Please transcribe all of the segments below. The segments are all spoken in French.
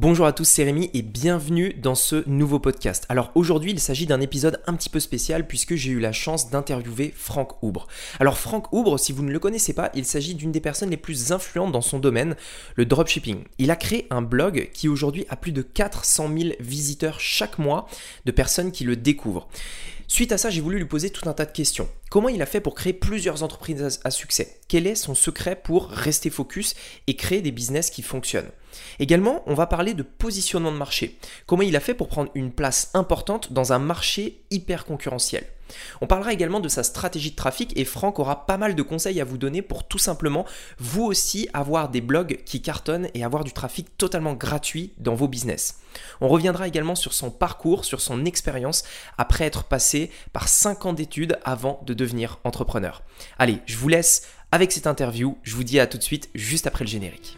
Bonjour à tous, c'est Rémi et bienvenue dans ce nouveau podcast. Alors aujourd'hui, il s'agit d'un épisode un petit peu spécial puisque j'ai eu la chance d'interviewer Franck Oubre. Alors Franck Oubre, si vous ne le connaissez pas, il s'agit d'une des personnes les plus influentes dans son domaine, le dropshipping. Il a créé un blog qui aujourd'hui a plus de 400 000 visiteurs chaque mois de personnes qui le découvrent. Suite à ça, j'ai voulu lui poser tout un tas de questions. Comment il a fait pour créer plusieurs entreprises à succès? Quel est son secret pour rester focus et créer des business qui fonctionnent? Également, on va parler de positionnement de marché. Comment il a fait pour prendre une place importante dans un marché hyper concurrentiel on parlera également de sa stratégie de trafic et Franck aura pas mal de conseils à vous donner pour tout simplement vous aussi avoir des blogs qui cartonnent et avoir du trafic totalement gratuit dans vos business. On reviendra également sur son parcours, sur son expérience après être passé par 5 ans d'études avant de devenir entrepreneur. Allez, je vous laisse avec cette interview. Je vous dis à tout de suite juste après le générique.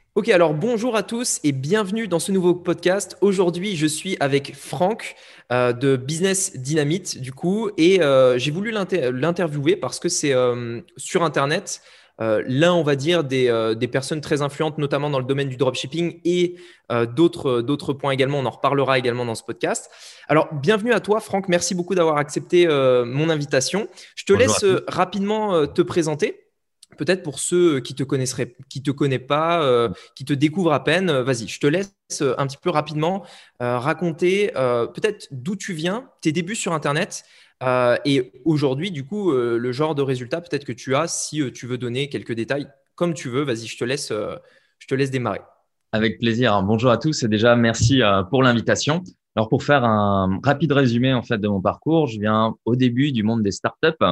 Ok, alors bonjour à tous et bienvenue dans ce nouveau podcast. Aujourd'hui, je suis avec Franck euh, de Business Dynamite, du coup, et euh, j'ai voulu l'interviewer parce que c'est euh, sur Internet. L'un, on va dire, des, des, personnes très influentes, notamment dans le domaine du dropshipping et d'autres points également. On en reparlera également dans ce podcast. Alors, bienvenue à toi, Franck. Merci beaucoup d'avoir accepté mon invitation. Je te laisse rapidement te présenter peut-être pour ceux qui te connaisseraient, qui te connaissent pas, euh, qui te découvrent à peine, euh, vas-y, je te laisse euh, un petit peu rapidement raconter peut-être d'où tu viens, tes débuts sur Internet. et aujourd'hui, du coup, le genre de résultat peut-être que tu as, si tu veux donner quelques détails, comme tu veux, vas-y, je te laisse, je te laisse démarrer. Avec plaisir. Bonjour à tous et déjà merci pour l'invitation. Alors pour faire un rapide résumé en fait de mon parcours, je viens au début du monde des startups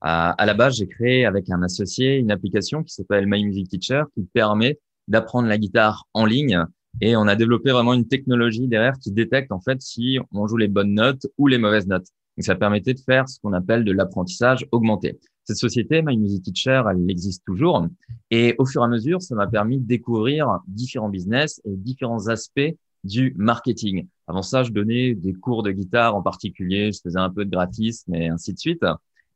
à, la base, j'ai créé avec un associé une application qui s'appelle My Music Teacher qui permet d'apprendre la guitare en ligne. Et on a développé vraiment une technologie derrière qui détecte en fait si on joue les bonnes notes ou les mauvaises notes. Donc ça permettait de faire ce qu'on appelle de l'apprentissage augmenté. Cette société, My Music Teacher, elle existe toujours. Et au fur et à mesure, ça m'a permis de découvrir différents business et différents aspects du marketing. Avant ça, je donnais des cours de guitare en particulier, je faisais un peu de gratis, mais ainsi de suite.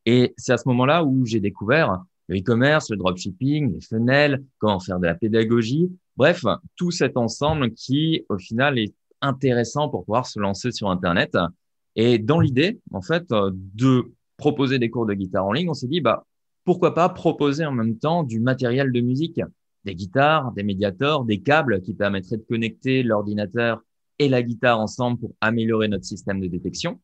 Et c'est à ce moment-là où j'ai découvert le e-commerce, le dropshipping, les funnels, comment faire de la pédagogie. Bref, tout cet ensemble qui, au final, est intéressant pour pouvoir se lancer sur Internet. Et dans l'idée, en fait, de proposer des cours de guitare en ligne, on s'est dit, bah, pourquoi pas proposer en même temps du matériel de musique, des guitares, des médiators, des câbles qui permettraient de connecter l'ordinateur et la guitare ensemble pour améliorer notre système de détection.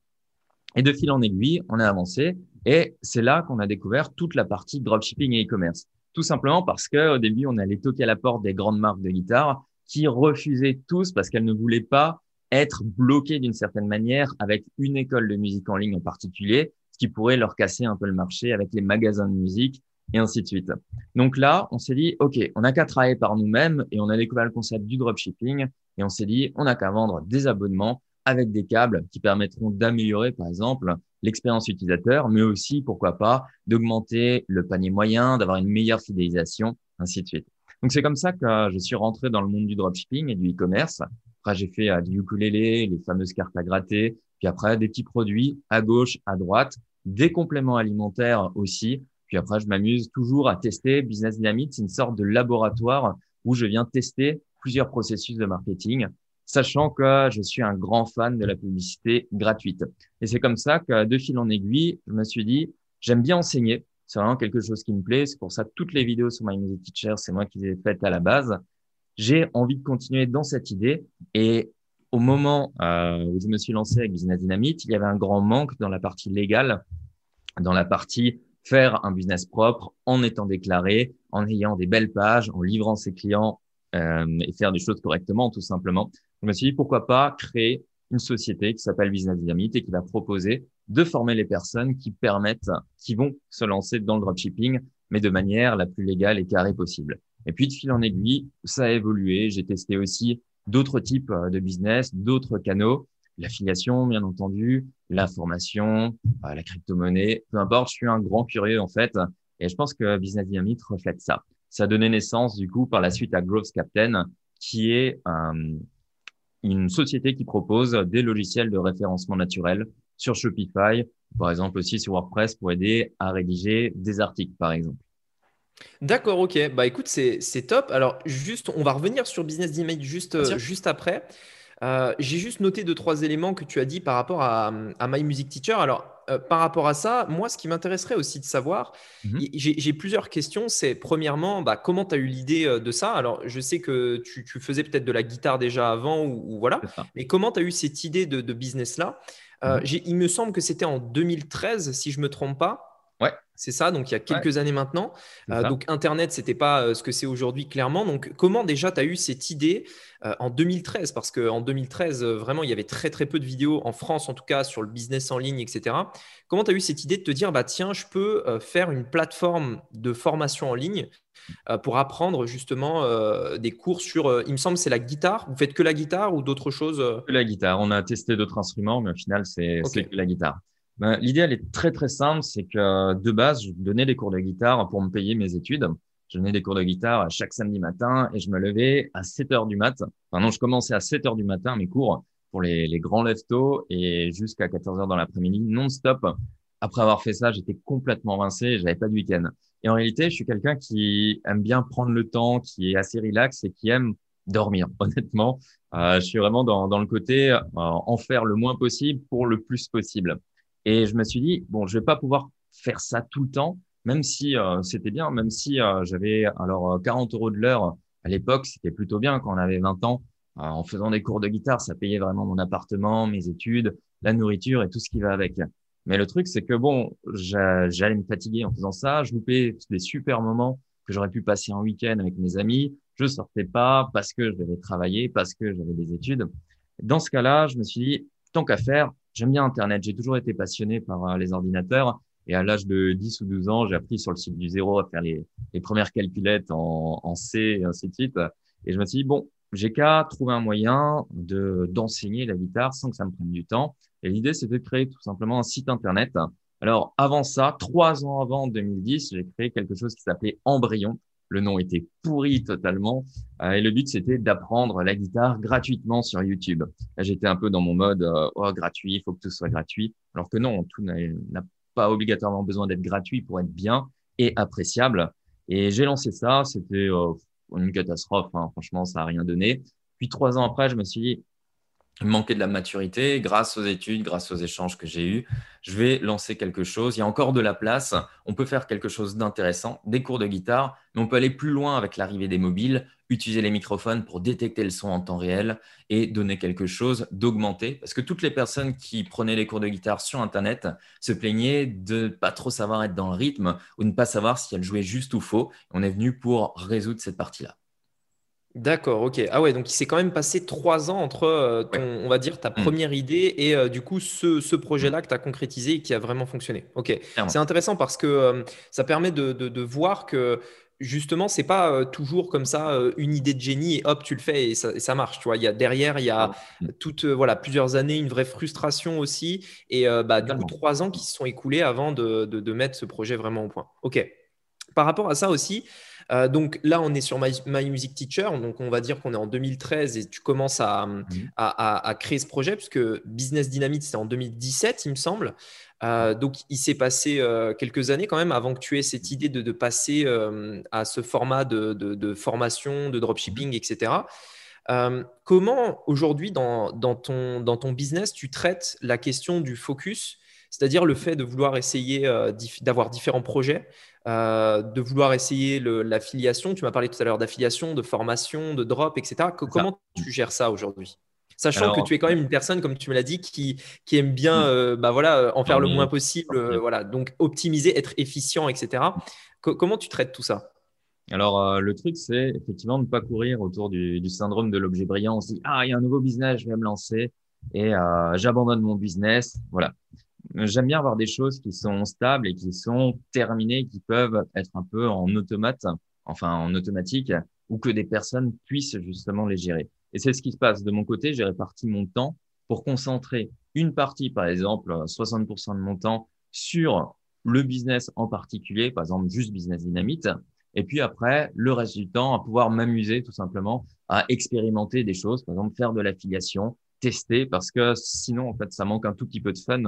Et de fil en aiguille, on a avancé et c'est là qu'on a découvert toute la partie dropshipping et e-commerce. Tout simplement parce que au début, on allait toquer à la porte des grandes marques de guitare qui refusaient tous parce qu'elles ne voulaient pas être bloquées d'une certaine manière avec une école de musique en ligne en particulier, ce qui pourrait leur casser un peu le marché avec les magasins de musique et ainsi de suite. Donc là, on s'est dit, OK, on n'a qu'à travailler par nous-mêmes et on a découvert le concept du dropshipping et on s'est dit, on n'a qu'à vendre des abonnements avec des câbles qui permettront d'améliorer, par exemple, l'expérience utilisateur, mais aussi, pourquoi pas, d'augmenter le panier moyen, d'avoir une meilleure fidélisation, ainsi de suite. Donc, c'est comme ça que je suis rentré dans le monde du dropshipping et du e-commerce. Après, j'ai fait euh, du ukulélé, les fameuses cartes à gratter, puis après, des petits produits à gauche, à droite, des compléments alimentaires aussi. Puis après, je m'amuse toujours à tester. Business Dynamite, c'est une sorte de laboratoire où je viens tester plusieurs processus de marketing sachant que je suis un grand fan de la publicité gratuite. Et c'est comme ça que de fil en aiguille, je me suis dit, j'aime bien enseigner. C'est vraiment quelque chose qui me plaît. C'est pour ça toutes les vidéos sur My Music Teacher, c'est moi qui les ai faites à la base. J'ai envie de continuer dans cette idée. Et au moment euh, où je me suis lancé avec Business Dynamite, il y avait un grand manque dans la partie légale, dans la partie faire un business propre en étant déclaré, en ayant des belles pages, en livrant ses clients euh, et faire des choses correctement, tout simplement je me suis dit pourquoi pas créer une société qui s'appelle Business Dynamite et qui va proposer de former les personnes qui permettent, qui vont se lancer dans le dropshipping, mais de manière la plus légale et carrée possible. Et puis de fil en aiguille, ça a évolué. J'ai testé aussi d'autres types euh, de business, d'autres canaux, l'affiliation, bien entendu, l'information, la crypto-monnaie, peu importe. Je suis un grand curieux en fait, et je pense que Business Dynamite reflète ça. ça a donné naissance du coup par la suite à Growth Captain, qui est euh, une société qui propose des logiciels de référencement naturel sur Shopify, par exemple aussi sur WordPress pour aider à rédiger des articles, par exemple. D'accord, ok. Bah écoute, c'est top. Alors, juste, on va revenir sur Business Image juste, euh, juste après. Euh, j'ai juste noté deux, trois éléments que tu as dit par rapport à, à My Music Teacher. Alors, euh, par rapport à ça, moi, ce qui m'intéresserait aussi de savoir, mmh j'ai plusieurs questions. C'est premièrement, bah, comment tu as eu l'idée de ça? Alors, je sais que tu, faisais peut-être de la guitare déjà avant, ou, voilà, mais comment tu as eu cette idée de, de business-là? Mmh Il me semble que c'était en 2013, si je ne me trompe pas. Ouais. C'est ça, donc il y a quelques années maintenant. Euh, donc Internet, c'était pas euh, ce que c'est aujourd'hui clairement. Donc comment déjà tu as eu cette idée euh, en 2013 Parce qu'en 2013, vraiment, il y avait très très peu de vidéos en France, en tout cas sur le business en ligne, etc. Comment tu as eu cette idée de te dire, bah tiens, je peux faire une plateforme de formation en ligne pour apprendre justement des cours sur, il me semble, c'est la guitare. Vous faites que la guitare ou d'autres choses Que la guitare. On a testé d'autres instruments, mais au final, c'est que la guitare. Ben, L'idée, elle est très très simple, c'est que de base, je donnais des cours de guitare pour me payer mes études. Je donnais des cours de guitare chaque samedi matin et je me levais à 7 heures du mat. Enfin non, je commençais à 7 heures du matin mes cours pour les, les grands leftos et jusqu'à 14 heures dans l'après-midi non-stop. Après avoir fait ça, j'étais complètement rincé, j'avais pas de week-end. Et en réalité, je suis quelqu'un qui aime bien prendre le temps, qui est assez relax et qui aime dormir. Honnêtement, euh, je suis vraiment dans, dans le côté euh, en faire le moins possible pour le plus possible. Et je me suis dit, bon, je vais pas pouvoir faire ça tout le temps, même si euh, c'était bien, même si euh, j'avais alors 40 euh, euros de l'heure à l'époque, c'était plutôt bien quand on avait 20 ans. en faisant des cours de guitare, ça payait vraiment mon appartement, mes études, la nourriture et tout ce qui va avec. Mais le truc, c'est que bon, j'allais me fatiguer en faisant ça. Je loupais des super moments que j'aurais pu passer un week-end avec mes amis. Je sortais pas parce que je devais travailler, parce que j'avais des études. Dans ce cas-là, je me suis dit, tant qu'à faire, J'aime bien Internet. J'ai toujours été passionné par euh, les ordinateurs. Et à l'âge de 10 ou 12 ans, j'ai appris sur le site du zéro à faire les, premières calculettes en, en, C et ainsi de suite. Et je me suis dit, bon, j'ai qu'à trouver un moyen de d'enseigner la guitare sans que ça me prenne du temps. Et l'idée, c'était de créer tout simplement un site Internet. Alors, avant ça, trois ans avant 2010, j'ai créé quelque chose qui s'appelait Embryon. Le nom était pourri totalement. Euh, et le but, c'était d'apprendre la guitare gratuitement sur YouTube. J'étais un peu dans mon mode, euh, oh, gratuit, il faut que tout soit gratuit. Alors que non, tout n'a pas obligatoirement besoin d'être gratuit pour être bien et appréciable. Et j'ai lancé ça, c'était euh, une catastrophe, hein. franchement, ça n'a rien donné. Puis trois ans après, je me suis dit, manquer de la maturité, grâce aux études, grâce aux échanges que j'ai eus, je vais lancer quelque chose. Il y a encore de la place. On peut faire quelque chose d'intéressant, des cours de guitare, mais on peut aller plus loin avec l'arrivée des mobiles, utiliser les microphones pour détecter le son en temps réel et donner quelque chose d'augmenté. Parce que toutes les personnes qui prenaient les cours de guitare sur Internet se plaignaient de ne pas trop savoir être dans le rythme ou ne pas savoir si elles jouaient juste ou faux. On est venu pour résoudre cette partie-là. D'accord, ok. Ah ouais, donc il s'est quand même passé trois ans entre, euh, on va dire, ta mmh. première idée et euh, du coup ce, projet-là que tu as concrétisé et qui a vraiment fonctionné. Ok. C'est intéressant parce que euh, ça permet de, voir que justement, c'est pas toujours comme ça une idée de génie et hop, tu le fais et ça, marche. Tu vois, il y a derrière, il y a toutes, voilà, plusieurs années, une vraie frustration aussi et bah, du coup trois ans qui se sont écoulés avant de, de mettre ce projet vraiment au point. Ok. Par rapport à ça aussi, euh, donc là, on est sur My, Music Teacher. Donc on va dire qu'on est en 2013 et tu commences mhm. à, créer ce projet puisque Business Dynamite, c'était en 2017, il me semble. Euh, donc il s'est passé euh, quelques années quand même avant que tu aies cette idée de, passer à ce format de, formation, de dropshipping, mhm. etc. comment aujourd'hui dans, ton, dans ton business tu traites la question du focus, c'est-à-dire le fait de vouloir essayer d'avoir différents projets euh, de vouloir essayer l'affiliation. Tu m'as parlé tout à l'heure d'affiliation, de formation, de drop, etc. comment tu gères ça aujourd'hui? Sachant que tu es quand même une personne, comme tu me l'as dit, qui, aime bien euh, bah voilà, euh, en faire le moins possible. voilà, donc optimiser, être efficient, etc. comment tu traites tout ça? Alors, le truc, c'est effectivement de ne pas courir autour du, syndrome de l'objet brillant. On se dit, ah, il y a un nouveau business, je vais me lancer et j'abandonne mon business. Voilà j'aime bien avoir des choses qui sont stables et qui sont terminées, qui peuvent être un peu en automate, enfin en automatique, ou que des personnes puissent justement les gérer. Et c'est ce qui se passe. De mon côté, j'ai réparti mon temps pour concentrer une partie, par exemple, 60% de mon temps sur le business en particulier, par exemple juste Business Dynamite, Et puis après, le reste du temps, à pouvoir m'amuser tout simplement à expérimenter des choses, par exemple faire de l'affiliation, tester, parce que sinon, en fait, ça manque un tout petit peu de fun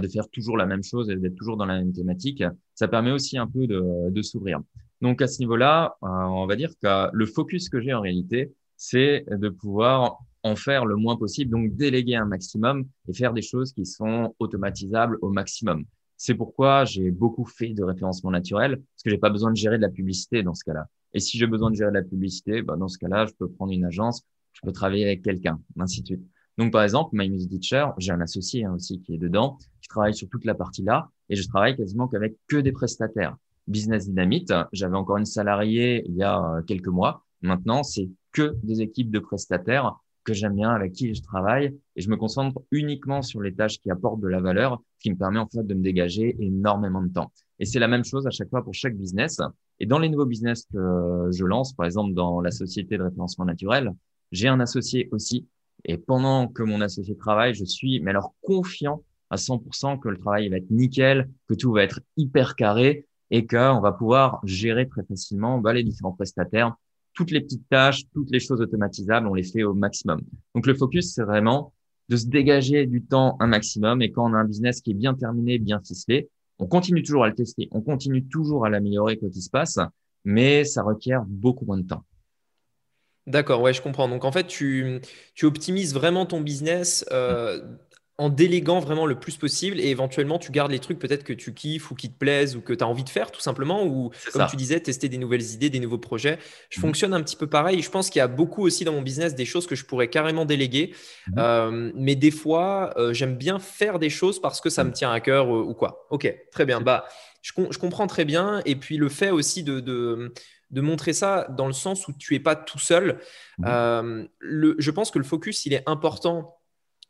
de faire toujours la même chose et d'être toujours dans la même thématique. Ça permet aussi un peu de, de s'ouvrir. Donc à ce niveau-là, euh, on va dire que le focus que j'ai en réalité, c'est de pouvoir en faire le moins possible, donc déléguer un maximum et faire des choses qui sont automatisables au maximum. C'est pourquoi j'ai beaucoup fait de référencement naturel, parce que j'ai pas besoin de gérer de la publicité dans ce cas-là. Et si j'ai besoin de gérer de la publicité, bah, dans ce cas-là, je peux prendre une agence, je peux travailler avec quelqu'un, ainsi de suite. Donc, par exemple, My Music Teacher, j'ai un associé hein, aussi qui est dedans, qui travaille sur toute la partie là, et je travaille quasiment qu'avec que des prestataires. Business Dynamite, j'avais encore une salariée il y a euh, quelques mois. Maintenant, c'est que des équipes de prestataires que j'aime bien, avec qui je travaille, et je me concentre uniquement sur les tâches qui apportent de la valeur, qui me permet en fait de me dégager énormément de temps. Et c'est la même chose à chaque fois pour chaque business. Et dans les nouveaux business que je lance, par exemple dans la société de référencement naturel, j'ai un associé aussi. Et pendant que mon associé travaille, je suis, mais alors confiant à 100% que le travail va être nickel, que tout va être hyper carré et qu'on va pouvoir gérer très facilement bah, les différents prestataires toutes les petites tâches, toutes les choses automatisables, on les fait au maximum. Donc le focus, c'est vraiment de se dégager du temps un maximum. Et quand on a un business qui est bien terminé, bien ficelé, on continue toujours à le tester, on continue toujours à l'améliorer quoi qu'il se passe, mais ça requiert beaucoup moins de temps. D'accord, ouais, je comprends. Donc en fait, tu, tu optimises vraiment ton business euh, en déléguant vraiment le plus possible et éventuellement tu gardes les trucs peut-être que tu kiffes ou qui te plaisent ou que tu as envie de faire tout simplement ou comme tu disais tester des nouvelles idées, des nouveaux projets. Je mmh fonctionne un petit peu pareil. Je pense qu'il y a beaucoup aussi dans mon business des choses que je pourrais carrément déléguer. Mmh euh, mais des fois, euh, j'aime bien faire des choses parce que ça me tient à cœur ou quoi. Ok, très bien. Bah, je, je, comprends très bien. Et puis le fait aussi de, de de montrer ça dans le sens où tu es pas tout seul. le, je pense que le focus, il est important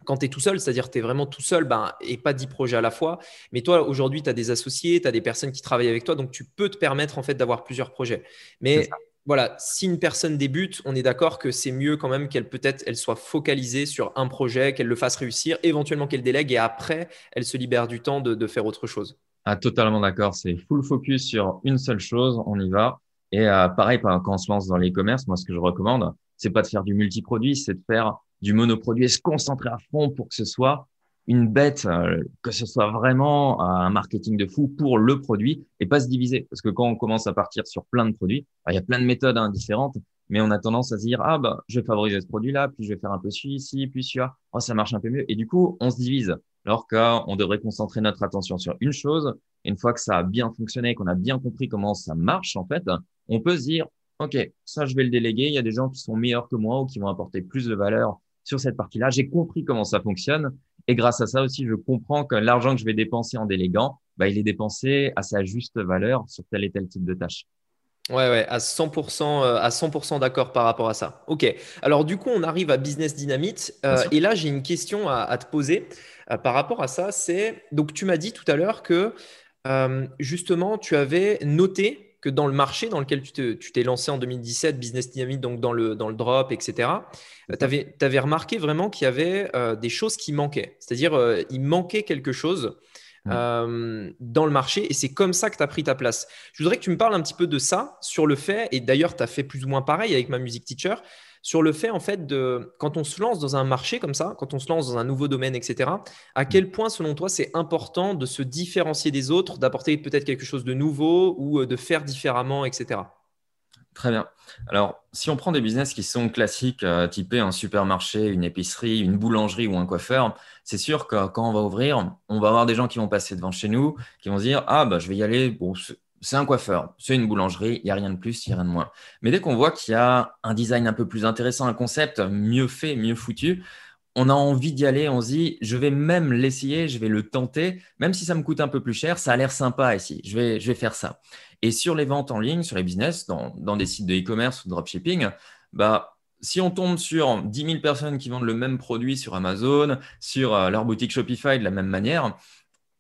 quand tu es tout seul, c'est-à-dire que tu es vraiment tout seul ben, et pas 10 projets à la fois. Mais toi, aujourd'hui, tu as des associés, tu as des personnes qui travaillent avec toi, donc tu peux te permettre en fait d'avoir plusieurs projets. Mais voilà, si une personne débute, on est d'accord que c'est mieux quand même qu'elle peut-être elle soit focalisée sur un projet, qu'elle le fasse réussir, éventuellement qu'elle délègue et après, elle se libère du temps de, faire autre chose. Ah, totalement d'accord. C'est full focus sur une seule chose, on y va. Et euh, pareil, quand on se lance dans l'e-commerce, moi, ce que je recommande, c'est pas de faire du multiproduit, c'est de faire du monoproduit et se concentrer à fond pour que ce soit une bête, euh, que ce soit vraiment un marketing de fou pour le produit et pas se diviser. Parce que quand on commence à partir sur plein de produits, bah, il y a plein de méthodes hein, différentes, mais on a tendance à se dire, ah, bah, je vais favoriser ce produit-là, puis je vais faire un peu celui-ci, puis celui-là. Oh, ça marche un peu mieux. Et du coup, on se divise. Alors qu'on devrait concentrer notre attention sur une chose. Une fois que ça a bien fonctionné, qu'on a bien compris comment ça marche, en fait, on peut se dire, OK, ça, je vais le déléguer. Il y a des gens qui sont meilleurs que moi ou qui vont apporter plus de valeur sur cette partie-là. J'ai compris comment ça fonctionne. Et grâce à ça aussi, je comprends que l'argent que je vais dépenser en déléguant, bah, il est dépensé à sa juste valeur sur tel et tel type de tâche. Ouais, ouais, à 100%, euh, à 100% d'accord par rapport à ça. Ok. Alors, du coup, on arrive à Business Dynamite. Euh, et là, j'ai une question à, te poser euh, par rapport à ça. C'est donc, tu m'as dit tout à l'heure que justement, tu avais noté que dans le marché dans lequel tu t'es lancé en 2017, Business Dynamic, donc dans le, dans le drop, etc., tu avais, remarqué vraiment qu'il y avait euh, des choses qui manquaient. C'est-à-dire, euh, il manquait quelque chose euh, dans le marché et c'est comme ça que tu as pris ta place. Je voudrais que tu me parles un petit peu de ça, sur le fait, et d'ailleurs, tu as fait plus ou moins pareil avec ma music teacher, sur le fait en fait de quand on se lance dans un marché comme ça, quand on se lance dans un nouveau domaine, etc. À quel point, selon toi, c'est important de se différencier des autres, d'apporter peut-être quelque chose de nouveau ou euh, de faire différemment, etc. Très bien. Alors, si on prend des business qui sont classiques, euh, typés un supermarché, une épicerie, une boulangerie ou un coiffeur, c'est sûr que quand on va ouvrir, on va avoir des gens qui vont passer devant chez nous, qui vont se dire Ah, bah, je vais y aller. Bon, c'est un coiffeur, c'est une boulangerie, il n'y a rien de plus, il n'y a rien de moins. Mais dès qu'on voit qu'il y a un design un peu plus intéressant, un concept mieux fait, mieux foutu, on a envie d'y aller, on se dit, je vais même l'essayer, je vais le tenter, même si ça me coûte un peu plus cher, ça a l'air sympa ici, je vais, je vais faire ça. Et sur les ventes en ligne, sur les business, dans, dans des sites de e-commerce ou de dropshipping, bah, si on tombe sur 10 000 personnes qui vendent le même produit sur Amazon, sur euh, leur boutique Shopify de la même manière,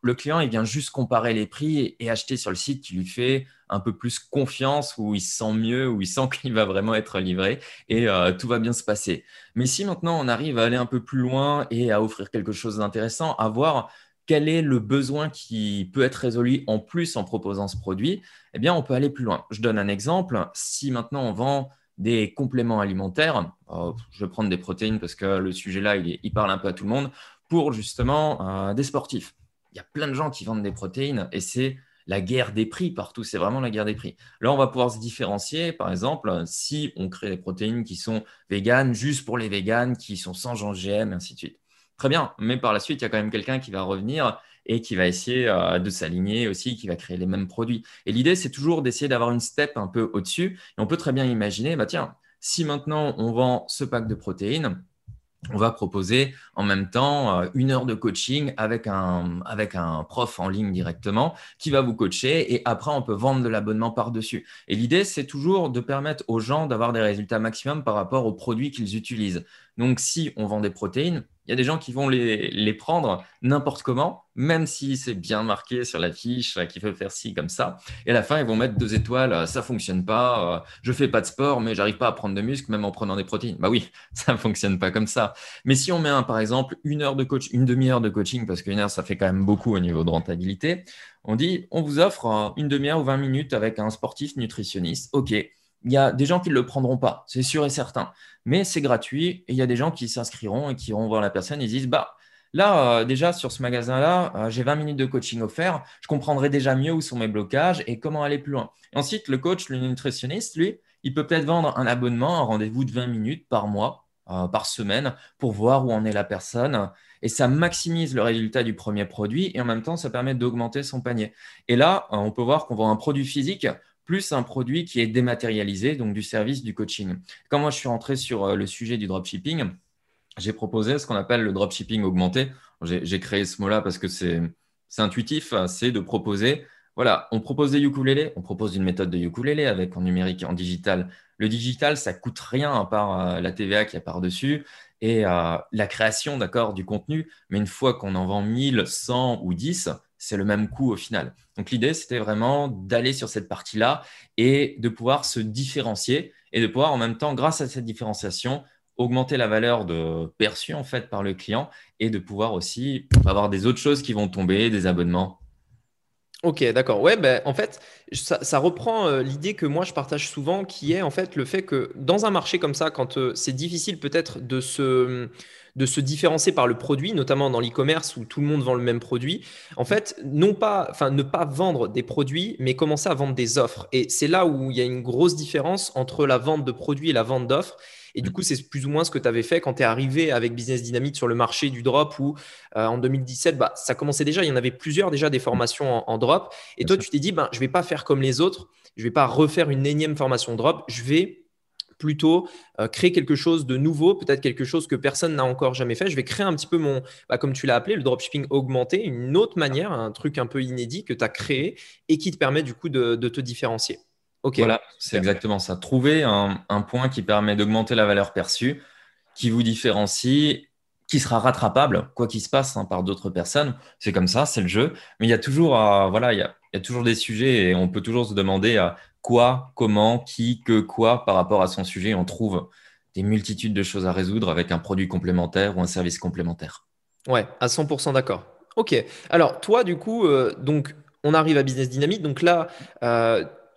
le client, vient juste comparer les prix et, acheter sur le site qui lui fait un peu plus confiance, où il se sent mieux, où il sent qu'il va vraiment être livré et euh, tout va bien se passer. Mais si maintenant on arrive à aller un peu plus loin et à offrir quelque chose d'intéressant, à voir quel est le besoin qui peut être résolu en plus en proposant ce produit, eh bien, on peut aller plus loin. Je donne un exemple. Si maintenant on vend des compléments alimentaires, oh, je vais prendre des protéines parce que le sujet là, il, parle un peu à tout le monde, pour justement euh, des sportifs. Il y a plein de gens qui vendent des protéines et c'est la guerre des prix partout, c'est vraiment la guerre des prix. Là, on va pouvoir se différencier, par exemple, si on crée des protéines qui sont véganes, juste pour les véganes, qui sont sans OGM, et ainsi de suite. Très bien, mais par la suite, il y a quand même quelqu'un qui va revenir et qui va essayer euh, de s'aligner aussi, qui va créer les mêmes produits. Et l'idée, c'est toujours d'essayer d'avoir une step un peu au-dessus. Et on peut très bien imaginer, bah tiens, si maintenant on vend ce pack de protéines, on va proposer en même temps euh, une heure de coaching avec un, avec un prof en ligne directement qui va vous coacher et après on peut vendre de l'abonnement par-dessus. Et l'idée, c'est toujours de permettre aux gens d'avoir des résultats maximum par rapport aux produits qu'ils utilisent. Donc si on vend des protéines, il y a des gens qui vont les, prendre n'importe comment, même si c'est bien marqué sur la fiche qu'il faut faire ci comme ça. Et à la fin, ils vont mettre deux étoiles, ça fonctionne pas, euh, je fais pas de sport, mais j'arrive pas à prendre de muscle même en prenant des protéines. Bah oui, ça fonctionne pas comme ça. Mais si on met un, par exemple une heure de coach, une demi-heure de coaching, parce qu'une heure ça fait quand même beaucoup au niveau de rentabilité, on dit on vous offre euh, une demi-heure ou 20 minutes avec un sportif nutritionniste. Ok il y a des gens qui ne le prendront pas, c'est sûr et certain. Mais c'est gratuit et il y a des gens qui s'inscriront et qui iront voir la personne et disent bah là euh, déjà sur ce magasin-là, euh, j'ai 20 minutes de coaching offert, je comprendrai déjà mieux où sont mes blocages et comment aller plus loin. ensuite, le coach, le nutritionniste, lui, il peut peut-être vendre un abonnement, un rendez-vous de 20 minutes par mois, euh, par semaine, pour voir où en est la personne. Et ça maximise le résultat du premier produit et en même temps, ça permet d'augmenter son panier. Et là, on peut voir qu'on vend un produit physique plus un produit qui est dématérialisé, donc du service du coaching. Quand moi je suis rentré sur euh, le sujet du dropshipping, j'ai proposé ce qu'on appelle le dropshipping augmenté. J'ai créé ce mot-là parce que c'est intuitif, c'est de proposer, voilà, on propose des ukulélés, on propose une méthode de ukulélé avec en numérique en digital. Le digital, ça coûte rien à part euh, la TVA qui est par-dessus et euh, la création, d'accord, du contenu. Mais une fois qu'on en vend 1000, 100 ou 10, c'est le même coût au final. Donc l'idée, c'était vraiment d'aller sur cette partie-là et de pouvoir se différencier et de pouvoir en même temps, grâce à cette différenciation, augmenter la valeur perçue en fait par le client et de pouvoir aussi avoir des autres choses qui vont tomber, des abonnements. Ok, d'accord. Ouais, ben, en fait, ça, reprend euh, l'idée que moi je partage souvent, qui est en fait le fait que dans un marché comme ça, quand euh, c'est difficile peut-être de se de se différencier par le produit, notamment dans l'e-commerce où tout le monde vend le même produit. En fait, non pas, enfin, ne pas vendre des produits, mais commencer à vendre des offres. Et c'est là où il y a une grosse différence entre la vente de produits et la vente d'offres. Et du coup, c'est plus ou moins ce que tu avais fait quand tu es arrivé avec Business Dynamite sur le marché du drop où euh, en 2017, bah, ça commençait déjà. Il y en avait plusieurs déjà des formations en, drop. Et toi, tu t'es dit, ben, je ne vais pas faire comme les autres. Je ne vais pas refaire une énième formation drop. Je vais plutôt euh, créer quelque chose de nouveau, peut-être quelque chose que personne n'a encore jamais fait. Je vais créer un petit peu mon, bah, comme tu l'as appelé, le dropshipping augmenté, une autre manière, un truc un peu inédit que tu as créé et qui te permet du coup de, te différencier. Ok. Voilà, c'est exactement ça. Trouver un, un point qui permet d'augmenter la valeur perçue, qui vous différencie qui sera rattrapable, quoi qu'il se passe, hein, par d'autres personnes. C'est comme ça, c'est le jeu. Mais il y a toujours, euh, voilà, il y, a, il y, a, toujours des sujets et on peut toujours se demander euh, quoi, comment, qui, que, quoi par rapport à son sujet. On trouve des multitudes de choses à résoudre avec un produit complémentaire ou un service complémentaire. Ouais, à 100% d'accord. Ok. Alors, toi, du coup, euh, donc, on arrive à Business Dynamique. Donc là,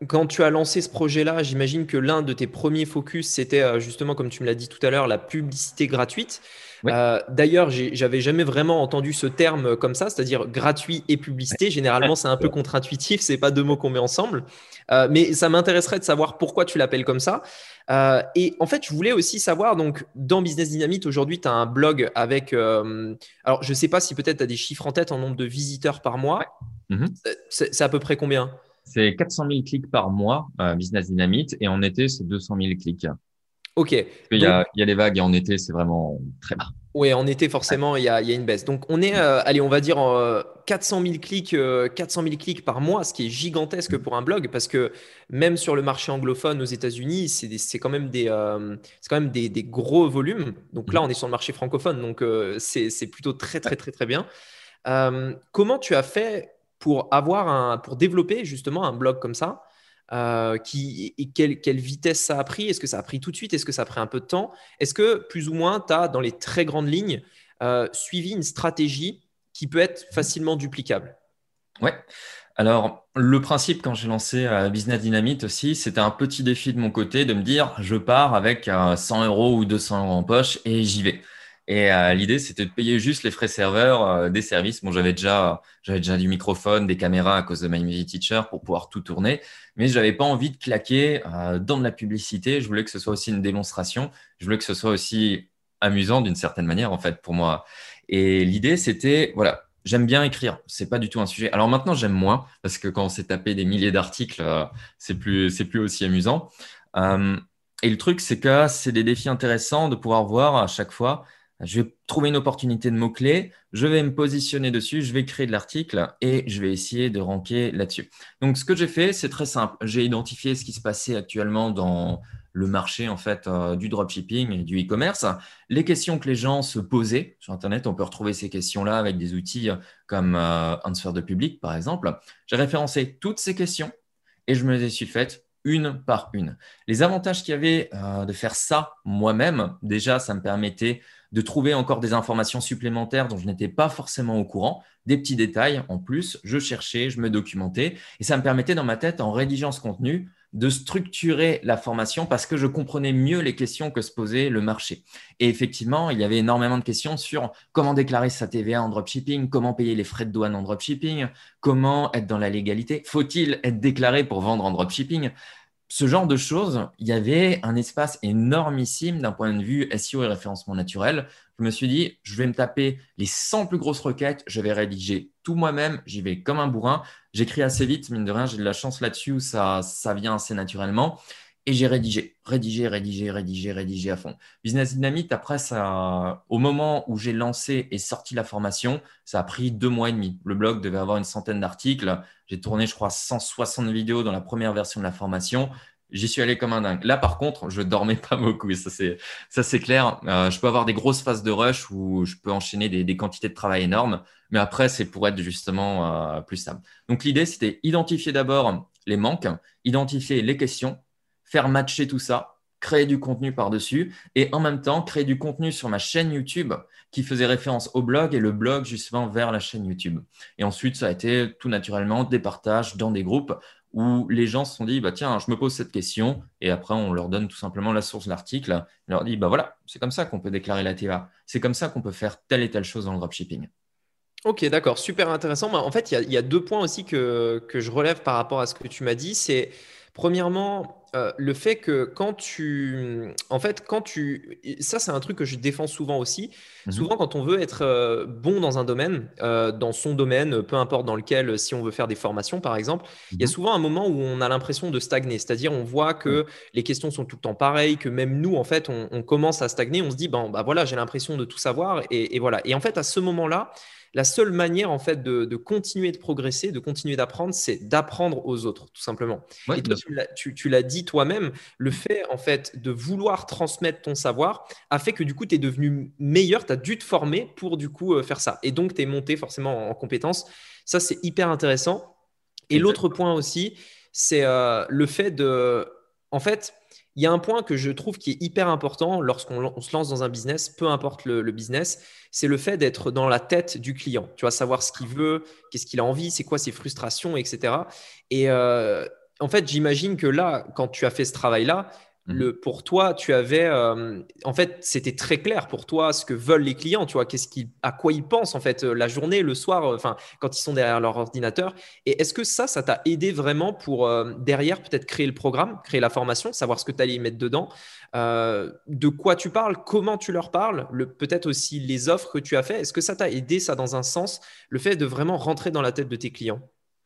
quand tu as lancé ce projet-là, j'imagine que l'un de tes premiers focus, c'était justement, comme tu me l'as dit tout à l'heure, la publicité gratuite. Euh, d'ailleurs, j'avais jamais vraiment entendu ce terme comme ça, c'est-à-dire gratuit et publicité. Généralement, c'est un peu contre-intuitif, c'est pas deux mots qu'on met ensemble. Euh, mais ça m'intéresserait de savoir pourquoi tu l'appelles comme ça. Euh, et en fait, je voulais aussi savoir, donc, dans Business Dynamite, aujourd'hui, tu as un blog avec. alors, je ne sais pas si peut-être tu as des chiffres en tête en nombre de visiteurs par mois. Mhm. C'est à peu près combien? C'est 400 000 clics par mois, Business Dynamite, et en été, c'est 200 000 clics. Ok. Il y, a, des vagues et en été, c'est vraiment très bas. Oui, en été, forcément, il y, a, une baisse. Donc, on est, euh, allez, on va dire 400 000 clics, 400 000 clics par mois, ce qui est gigantesque pour un blog, parce que même sur le marché anglophone aux États-Unis, c'est quand même, des, euh, quand même des, gros volumes. Donc là, on est sur le marché francophone, donc euh, c'est plutôt très, très, très, très bien. comment tu as fait pour avoir un, pour développer justement un blog comme ça? Euh, qui, et quelle, vitesse ça a pris? Est-ce que ça a pris tout de suite? Est-ce que ça a pris un peu de temps? Est-ce que plus ou moins, tu as, dans les très grandes lignes, euh, suivi une stratégie qui peut être facilement duplicable? Ouais. Alors, le principe quand j'ai lancé euh, Business Dynamite aussi, c'était un petit défi de mon côté de me dire, je pars avec 100 euh, euros ou 200 euros en poche et j'y vais. Et euh, l'idée, c'était de payer juste les frais serveurs des services. Bon, j'avais déjà, j'avais déjà du microphone, des caméras à cause de My Music Teacher pour pouvoir tout tourner, mais je n'avais pas envie de claquer dans de la publicité. Je voulais que ce soit aussi une démonstration. Je voulais que ce soit aussi amusant d'une certaine manière, en fait, pour moi. Et l'idée, c'était, voilà, J'aime bien écrire, c'est pas du tout un sujet. Alors maintenant, j'aime moins parce que quand on s'est tapé des milliers d'articles, euh, c'est plus, c'est plus aussi amusant. Euh, et le truc, c'est que c'est des défis intéressants de pouvoir voir à chaque fois. Je vais trouver une opportunité de mots-clés, je vais me positionner dessus, je vais créer de l'article et je vais essayer de ranker là-dessus. Donc, ce que j'ai fait, c'est très simple. J'ai identifié ce qui se passait actuellement dans le marché en fait euh, du dropshipping et du e-commerce. Les questions que les gens se posaient sur Internet, on peut retrouver ces questions-là avec des outils comme euh, Answer de Public, par exemple. J'ai référencé toutes ces questions et je me les suis faites une par une. Les avantages qu'il y avait euh, de faire ça moi-même, déjà, ça me permettait de trouver encore des informations supplémentaires dont je n'étais pas forcément au courant, des petits détails en plus, je cherchais, je me documentais, et ça me permettait dans ma tête, en rédigeant ce contenu, de structurer la formation parce que je comprenais mieux les questions que se posait le marché. Et effectivement, il y avait énormément de questions sur comment déclarer sa TVA en dropshipping, comment payer les frais de douane en dropshipping, comment être dans la légalité, faut-il être déclaré pour vendre en dropshipping? Ce genre de choses, il y avait un espace énormissime d'un point de vue SEO et référencement naturel. Je me suis dit, je vais me taper les 100 plus grosses requêtes, je vais rédiger tout moi-même, j'y vais comme un bourrin. J'écris assez vite, mine de rien, j'ai de la chance là-dessus ça, ça vient assez naturellement. Et j'ai rédigé, rédigé, rédigé, rédigé, rédigé à fond. Business Dynamite, après, ça, au moment où j'ai lancé et sorti la formation, ça a pris deux mois et demi. Le blog devait avoir une centaine d'articles. J'ai tourné, je crois, 160 vidéos dans la première version de la formation. J'y suis allé comme un dingue. Là, par contre, je dormais pas beaucoup. Ça, c'est, ça, c'est clair. Euh, je peux avoir des grosses phases de rush où je peux enchaîner des, des quantités de travail énormes. Mais après, c'est pour être justement euh, plus stable. Donc, l'idée, c'était identifier d'abord les manques, identifier les questions, faire matcher tout ça, créer du contenu par-dessus et en même temps créer du contenu sur ma chaîne YouTube qui faisait référence au blog et le blog justement vers la chaîne YouTube. Et ensuite, ça a été tout naturellement des partages dans des groupes où les gens se sont dit, bah, tiens, je me pose cette question, et après, on leur donne tout simplement la source de l'article, on leur dit, bah voilà, c'est comme ça qu'on peut déclarer la TVA, c'est comme ça qu'on peut faire telle et telle chose dans le dropshipping. Ok, d'accord, super intéressant. En fait, il y, a deux points aussi que, que je relève par rapport à ce que tu m'as dit. C'est Premièrement, euh, le fait que quand tu. En fait, quand tu. Ça, c'est un truc que je défends souvent aussi. Mhm. Souvent, quand on veut être euh, bon dans un domaine, euh, dans son domaine, peu importe dans lequel, si on veut faire des formations, par exemple, il y a mhm. souvent un moment où on a l'impression de stagner. C'est-à-dire, on voit que les questions sont tout le temps pareilles, que même nous, en fait, on, commence à stagner. On se dit, ben, bah voilà, j'ai l'impression de tout savoir. Et, et voilà. Et en fait, à ce moment-là, la seule manière en fait de, continuer de progresser, de continuer d'apprendre, c'est d'apprendre aux autres, tout simplement. et toi, tu l'as dit toi-même, le fait en fait de vouloir transmettre ton savoir a fait que du coup, tu es devenu meilleur, tu as dû te former pour du coup euh, faire ça. Et donc, tu es monté forcément en, compétences. Ça, c'est hyper intéressant. Et l'autre point aussi, c'est euh, le fait de, en fait, il y a un point que je trouve qui est hyper important lorsqu'on se lance dans un business, peu importe le, business, c'est le fait d'être dans la tête du client. Tu vas savoir ce qu'il veut, qu'est-ce qu'il a envie, c'est quoi ses frustrations, etc. Et euh, en fait, j'imagine que là, quand tu as fait ce travail-là, le, mmh. pour toi, tu avais, euh, en fait, c'était très clair pour toi ce que veulent les clients, tu vois, qu'est-ce qu'ils, à quoi ils pensent en fait euh, la journée, le soir, euh, enfin, quand ils sont derrière leur ordinateur. Et est-ce que ça, ça t'a aidé vraiment pour derrière peut-être créer le programme, créer la formation, savoir ce que tu allais y mettre dedans, de quoi tu parles, comment tu leur parles, le, peut-être aussi les offres que tu as fait? Est-ce que ça t'a aidé ça dans un sens, le fait de vraiment rentrer dans la tête de tes clients?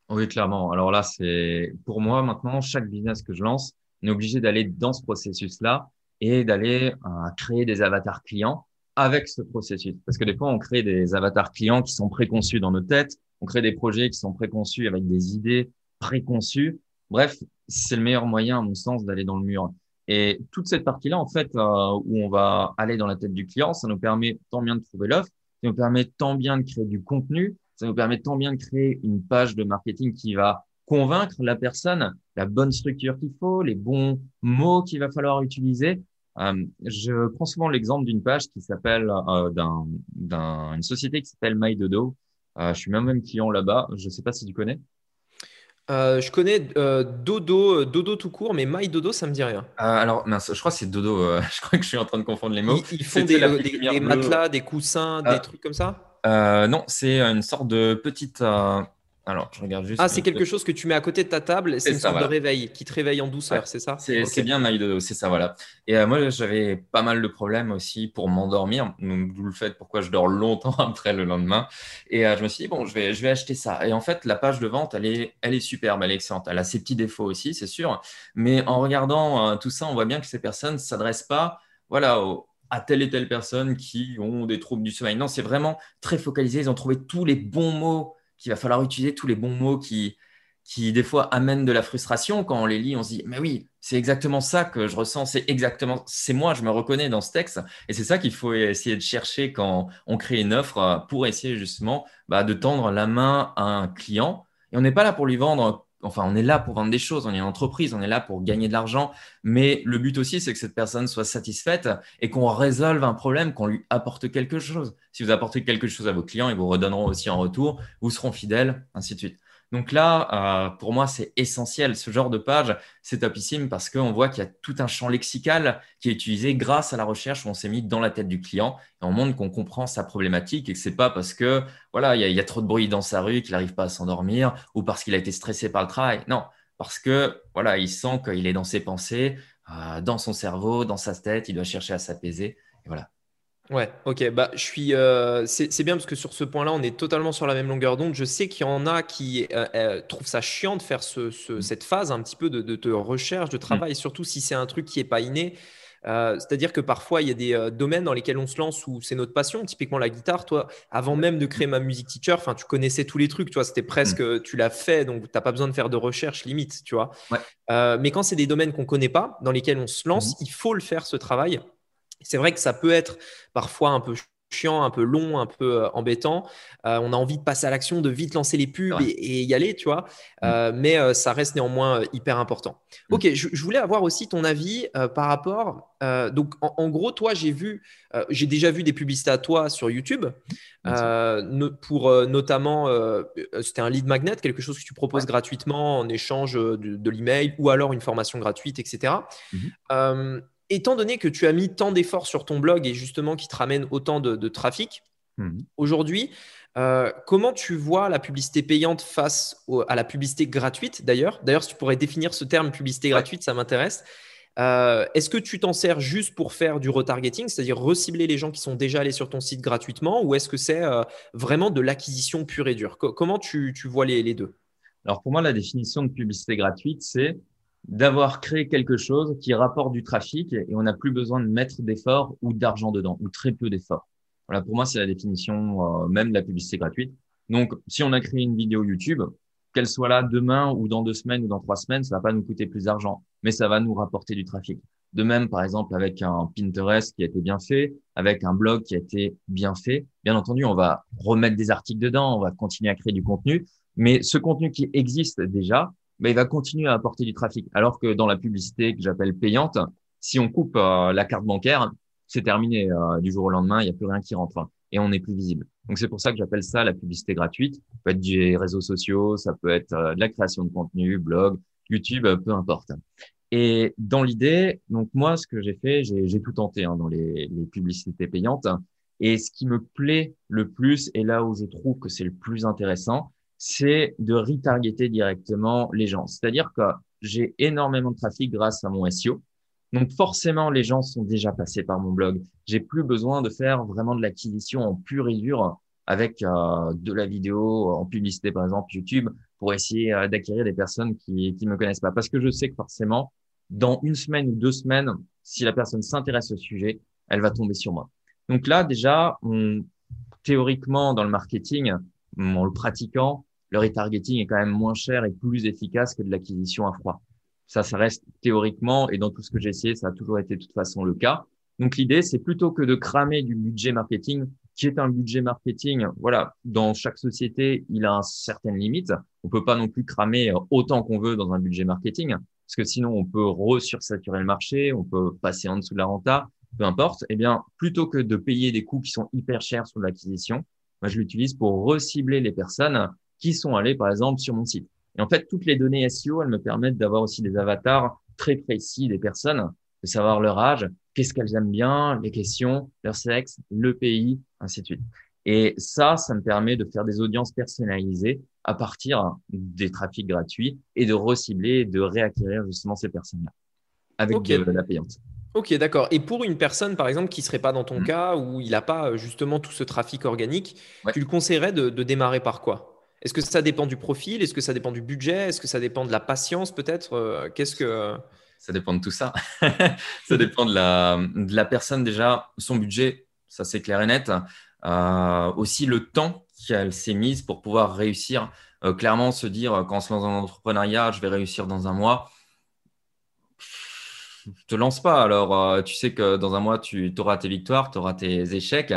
Oui, clairement. Alors là, c'est pour moi maintenant chaque business que je lance on est obligé d'aller dans ce processus-là et d'aller euh, créer des avatars clients avec ce processus. Parce que des fois, on crée des avatars clients qui sont préconçus dans nos têtes, on crée des projets qui sont préconçus avec des idées préconçues. Bref, c'est le meilleur moyen, à mon sens, d'aller dans le mur. Et toute cette partie-là, en fait, euh, où on va aller dans la tête du client, ça nous permet tant bien de trouver l'offre, ça nous permet tant bien de créer du contenu, ça nous permet tant bien de créer une page de marketing qui va convaincre la personne, la bonne structure qu'il faut, les bons mots qu'il va falloir utiliser. Euh, je prends souvent l'exemple d'une page qui s'appelle euh, d'une société qui s'appelle MyDodo, je suis même client là-bas. Je ne sais pas si tu connais. je connais Dodo, Dodo tout court, mais My Dodo, ça me dit rien. alors, je crois que c'est Dodo. je crois que je suis en train de confondre les mots. Ils, font des, des matelas, des coussins, des trucs comme ça? Non, c'est une sorte de petite alors, je regarde juste. Ah, c'est quelque chose que tu mets à côté de ta table, c'est une sorte de réveil qui te réveille en douceur, c'est ça C'est bien My c'est ça, voilà. Et euh, moi, j'avais pas mal de problèmes aussi pour m'endormir, d'où le fait pourquoi je dors longtemps après le lendemain. Et euh, je me suis dit, bon, je vais, je vais acheter ça. Et en fait, la page de vente, elle est, elle est superbe, elle est excellente. Elle a ses petits défauts aussi, c'est sûr. Mais en regardant euh, tout ça, on voit bien que ces personnes ne s'adressent pas voilà, à telle et telle personne qui ont des troubles du sommeil. Non, c'est vraiment très focalisé. Ils ont trouvé tous les bons mots qu'il va falloir utiliser tous les bons mots qui, des fois, amènent de la frustration. Quand on les lit, on se dit, mais oui, c'est exactement ça que je ressens, c'est exactement, c'est moi, je me reconnais dans ce texte. Et c'est ça qu'il faut essayer de chercher quand on crée une offre pour essayer justement bah, de tendre la main à un client. Et on n'est pas là pour lui vendre enfin, on est là pour vendre des choses, on est une entreprise, on est là pour gagner de l'argent, mais le but aussi, c'est que cette personne soit satisfaite et qu'on résolve un problème, qu'on lui apporte quelque chose. Si vous apportez quelque chose à vos clients, ils vous redonneront aussi en retour, vous seront fidèles, ainsi de suite. Donc là, euh, pour moi, c'est essentiel. Ce genre de page, c'est topissime parce qu'on voit qu'il y a tout un champ lexical qui est utilisé grâce à la recherche où on s'est mis dans la tête du client et on montre qu'on comprend sa problématique et que c'est pas parce que voilà, il y, a, trop de bruit dans sa rue qu'il n'arrive pas à s'endormir ou parce qu'il a été stressé par le travail. Non, parce que voilà, il sent qu'il est dans ses pensées, euh, dans son cerveau, dans sa tête, il doit chercher à s'apaiser. Et voilà. Ouais, ok. Bah, je suis. Euh, c'est bien parce que sur ce point-là, on est totalement sur la même longueur d'onde. Je sais qu'il y en a qui euh, euh, trouvent ça chiant de faire ce, mm. cette phase un petit peu de, de, recherche, de mm. travail, surtout si c'est un truc qui est pas inné. C'est-à-dire que parfois, il y a des domaines dans lesquels on se lance où c'est notre passion, typiquement la guitare. Toi, avant même de créer ma musique teacher, tu connaissais tous les trucs, tu c'était presque, mm. tu l'as fait, donc tu n'as pas besoin de faire de recherche limite, tu vois. mais quand c'est des domaines qu'on connaît pas, dans lesquels on se lance, il faut le faire ce travail. C'est vrai que ça peut être parfois un peu chiant, un peu long, un peu euh, embêtant. Euh, on a envie de passer à l'action, de vite lancer les pubs et, y aller, tu vois. Mm. Euh, mais ça reste néanmoins hyper important. Mm. Ok, je, voulais avoir aussi ton avis par rapport. donc, en, gros, toi, j'ai vu, j'ai déjà vu des publicités à toi sur YouTube pour notamment, c'était un lead magnet, quelque chose que tu proposes gratuitement en échange de, l'email ou alors une formation gratuite, etc étant donné que tu as mis tant d'efforts sur ton blog et justement qui te ramène autant de, trafic, mhm. aujourd'hui, euh, comment tu vois la publicité payante face à la publicité gratuite d'ailleurs? D'ailleurs, si tu pourrais définir ce terme publicité gratuite, ça m'intéresse. Euh, est-ce que tu t'en sers juste pour faire du retargeting, c'est-à-dire recibler les gens qui sont déjà allés sur ton site gratuitement, ou est-ce que c'est euh, vraiment de l'acquisition pure et dure? Comment tu, vois les, les deux? Alors pour moi, la définition de publicité gratuite, c'est d'avoir créé quelque chose qui rapporte du trafic et on n'a plus besoin de mettre d'efforts ou d'argent dedans, ou très peu d'efforts. Voilà, pour moi, c'est la définition euh, même de la publicité gratuite. Donc, si on a créé une vidéo YouTube, qu'elle soit là demain ou dans deux semaines ou dans trois semaines, ça va pas nous coûter plus d'argent, mais ça va nous rapporter du trafic. De même, par exemple, avec un Pinterest qui a été bien fait, avec un blog qui a été bien fait, bien entendu, on va remettre des articles dedans, on va continuer à créer du contenu, mais ce contenu qui existe déjà, il va continuer à apporter du trafic. Alors que dans la publicité que j'appelle payante, si on coupe euh, la carte bancaire, c'est terminé euh, du jour au lendemain, il n'y a plus rien qui rentre et on n'est plus visible. Donc c'est pour ça que j'appelle ça la publicité gratuite. Ça peut être des réseaux sociaux, ça peut être euh, de la création de contenu, blog, YouTube, peu importe. Et dans l'idée, donc moi, ce que j'ai fait, j'ai tout tenté hein, dans les, les publicités payantes. Et ce qui me plaît le plus, et là où je trouve que c'est le plus intéressant, c'est de retargeter directement les gens. C'est-à-dire que j'ai énormément de trafic grâce à mon SEO. Donc forcément, les gens sont déjà passés par mon blog. J'ai plus besoin de faire vraiment de l'acquisition en pur et dur avec euh, de la vidéo en publicité, par exemple YouTube, pour essayer euh, d'acquérir des personnes qui ne me connaissent pas. Parce que je sais que forcément, dans une semaine ou deux semaines, si la personne s'intéresse au sujet, elle va tomber sur moi. Donc là, déjà, théoriquement, dans le marketing, en le pratiquant, le retargeting est quand même moins cher et plus efficace que de l'acquisition à froid. Ça, ça reste théoriquement, et dans tout ce que j'ai essayé, ça a toujours été de toute façon le cas. Donc l'idée, c'est plutôt que de cramer du budget marketing, qui est un budget marketing, voilà, dans chaque société, il a une certaine limite. On peut pas non plus cramer autant qu'on veut dans un budget marketing, parce que sinon on peut re-sursaturer le marché, on peut passer en dessous de la renta, peu importe. Eh bien, plutôt que de payer des coûts qui sont hyper chers sur l'acquisition, je l'utilise pour recibler les personnes qui sont allées, par exemple, sur mon site. Et en fait, toutes les données SEO, elles me permettent d'avoir aussi des avatars très précis des personnes, de savoir leur âge, qu'est-ce qu'elles aiment bien, les questions, leur sexe, le pays, ainsi de suite. Et ça, ça me permet de faire des audiences personnalisées à partir des trafics gratuits et de recibler, de réacquérir justement ces personnes-là avec de, la payante. Ok, d'accord. Et pour une personne, par exemple, qui ne serait pas dans ton mmh. cas, où il n'a pas euh, justement tout ce trafic organique, tu le conseillerais de, démarrer par quoi? Est-ce que ça dépend du profil? Est-ce que ça dépend du budget? Est-ce que ça dépend de la patience peut-être? Euh, Qu'est-ce que... Ça dépend de tout ça. ça dépend de la, de la personne déjà, son budget, ça c'est clair et net. Euh, aussi le temps qu'elle s'est mise pour pouvoir réussir. Euh, clairement, se dire quand on se lance dans l'entrepreneuriat, je vais réussir dans un mois. Te lance pas. Alors, tu sais que dans un mois, tu auras tes victoires, tu auras tes échecs.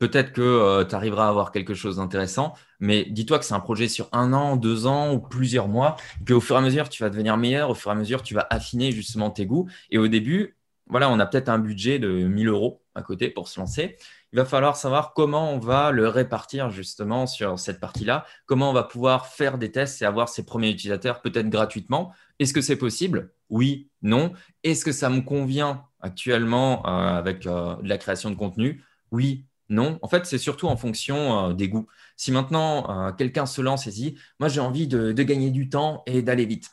Peut-être que tu arriveras à avoir quelque chose d'intéressant, mais dis-toi que c'est un projet sur un an, deux ans ou plusieurs mois, et au fur et à mesure, tu vas devenir meilleur, au fur et à mesure, tu vas affiner justement tes goûts. Et au début, voilà, on a peut-être un budget de 1000 euros à côté pour se lancer il va falloir savoir comment on va le répartir justement sur cette partie-là, comment on va pouvoir faire des tests et avoir ses premiers utilisateurs peut-être gratuitement. Est-ce que c'est possible? Oui, non. Est-ce que ça me convient actuellement euh, avec euh, la création de contenu? Oui, non. En fait, c'est surtout en fonction euh, des goûts. Si maintenant quelqu'un se lance et dit, moi j'ai envie de gagner du temps et d'aller vite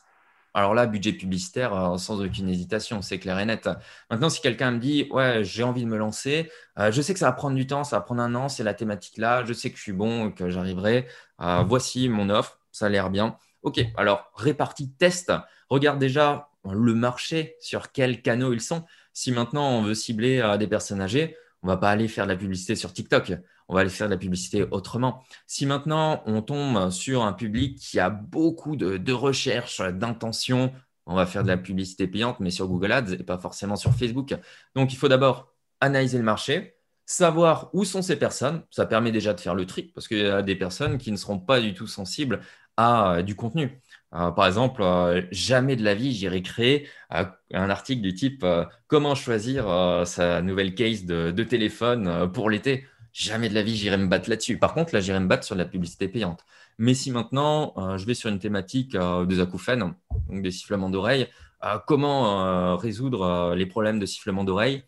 alors là, budget publicitaire, euh, sans aucune hésitation, c'est clair et net. Maintenant, si quelqu'un me dit, ouais, j'ai envie de me lancer, euh, je sais que ça va prendre du temps, ça va prendre un an, c'est la thématique là, je sais que je suis bon, que j'arriverai, euh, voici mon offre, ça a l'air bien. Ok, alors répartie test, regarde déjà le marché, sur quels canaux ils sont. Si maintenant on veut cibler des personnes âgées, on va pas aller faire de la publicité sur TikTok on va aller faire de la publicité autrement. Si maintenant on tombe sur un public qui a beaucoup de, de recherches, d'intentions, on va faire de la publicité payante, mais sur Google Ads et pas forcément sur Facebook. Donc il faut d'abord analyser le marché, savoir où sont ces personnes. Ça permet déjà de faire le tri parce qu'il y a des personnes qui ne seront pas du tout sensibles à euh, du contenu. Euh, par exemple, euh, jamais de la vie, j'irai créer un article du type comment choisir sa nouvelle case de téléphone pour l'été. Jamais de la vie, j'irai me battre là-dessus. Par contre, là, j'irai me battre sur la publicité payante. Mais si maintenant, euh, je vais sur une thématique euh, des acouphènes, donc des sifflements d'oreilles, euh, comment résoudre les problèmes de sifflements d'oreilles?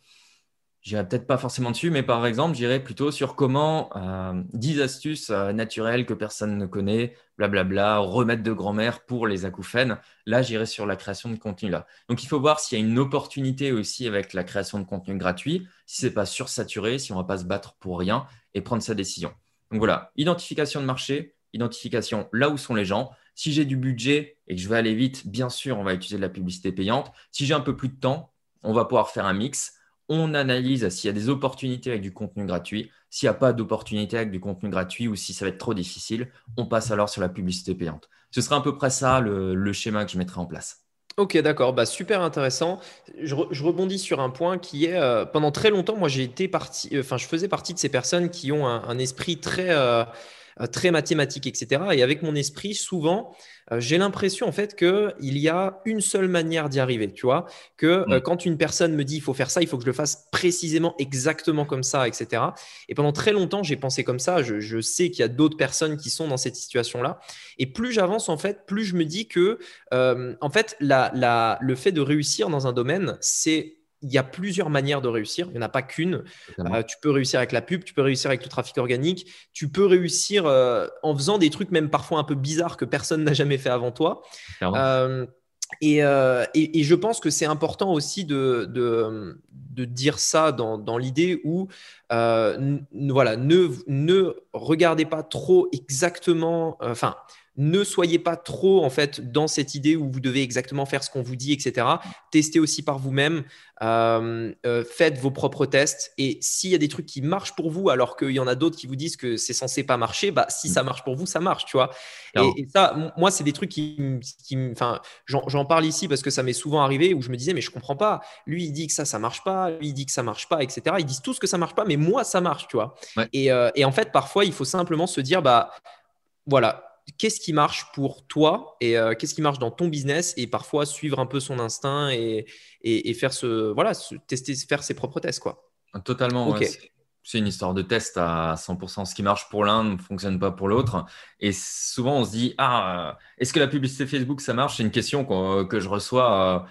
J'irai peut-être pas forcément dessus, mais par exemple, j'irai plutôt sur comment 10 astuces naturelles que personne ne connaît, blablabla, remettre de grand-mère pour les acouphènes. Là, j'irai sur la création de contenu là. Donc, il faut voir s'il y a une opportunité aussi avec la création de contenu gratuit, si c'est pas sursaturé, si on va pas se battre pour rien et prendre sa décision. Donc voilà, identification de marché, identification là où sont les gens. Si j'ai du budget et que je veux aller vite, bien sûr, on va utiliser de la publicité payante. Si j'ai un peu plus de temps, on va pouvoir faire un mix on analyse s'il y a des opportunités avec du contenu gratuit. S'il n'y a pas d'opportunité avec du contenu gratuit ou si ça va être trop difficile, on passe alors sur la publicité payante. Ce sera à peu près ça le, schéma que je mettrai en place. Ok, d'accord, bah, super intéressant. Je, rebondis sur un point qui est, euh, pendant très longtemps, moi j'ai été parti, euh, enfin je faisais partie de ces personnes qui ont un, esprit très, euh, très mathématique, etc. Et avec mon esprit, souvent, euh, j'ai l'impression en fait qu'il y a une seule manière d'y arriver. Tu vois, que euh, mm. quand une personne me dit il faut faire ça, il faut que je le fasse précisément, exactement comme ça, etc. Et pendant très longtemps, j'ai pensé comme ça. Je, sais qu'il y a d'autres personnes qui sont dans cette situation-là. Et plus j'avance, en fait, plus je me dis que, euh, en fait, le fait de réussir dans un domaine, c'est il y a plusieurs manières de réussir. Il n'y en a pas qu'une. Euh, tu peux réussir avec la pub, tu peux réussir avec le trafic organique, tu peux réussir euh, en faisant des trucs même parfois un peu bizarres que personne n'a jamais fait avant toi. Euh, et, et, je pense que c'est important aussi de, de, de, dire ça dans, dans l'idée où voilà, ne, ne regardez pas trop exactement, enfin, ne soyez pas trop en fait dans cette idée où vous devez exactement faire ce qu'on vous dit, etc. Testez aussi par vous-même, euh, euh, faites vos propres tests et s'il y a des trucs qui marchent pour vous alors qu'il y en a d'autres qui vous disent que c'est censé pas marcher, bah si ça marche pour vous, ça marche, tu vois. Et, ça, moi, c'est des trucs qui, enfin, j'en parle ici parce que ça m'est souvent arrivé où je me disais mais je comprends pas. Lui il dit que ça ça marche pas, lui il dit que ça marche pas, etc. Ils disent tous que ça marche pas, mais moi ça marche, tu vois. Et, euh, et en fait parfois il faut simplement se dire bah voilà qu'est-ce qui marche pour toi et euh, qu'est-ce qui marche dans ton business et parfois suivre un peu son instinct et, et, faire ce voilà tester faire ses propres tests quoi. Totalement. c'est une histoire de test à 100%. Ce qui marche pour l'un ne fonctionne pas pour l'autre. Et souvent, on se dit, ah, est-ce que la publicité Facebook, ça marche? C'est une question que je reçois.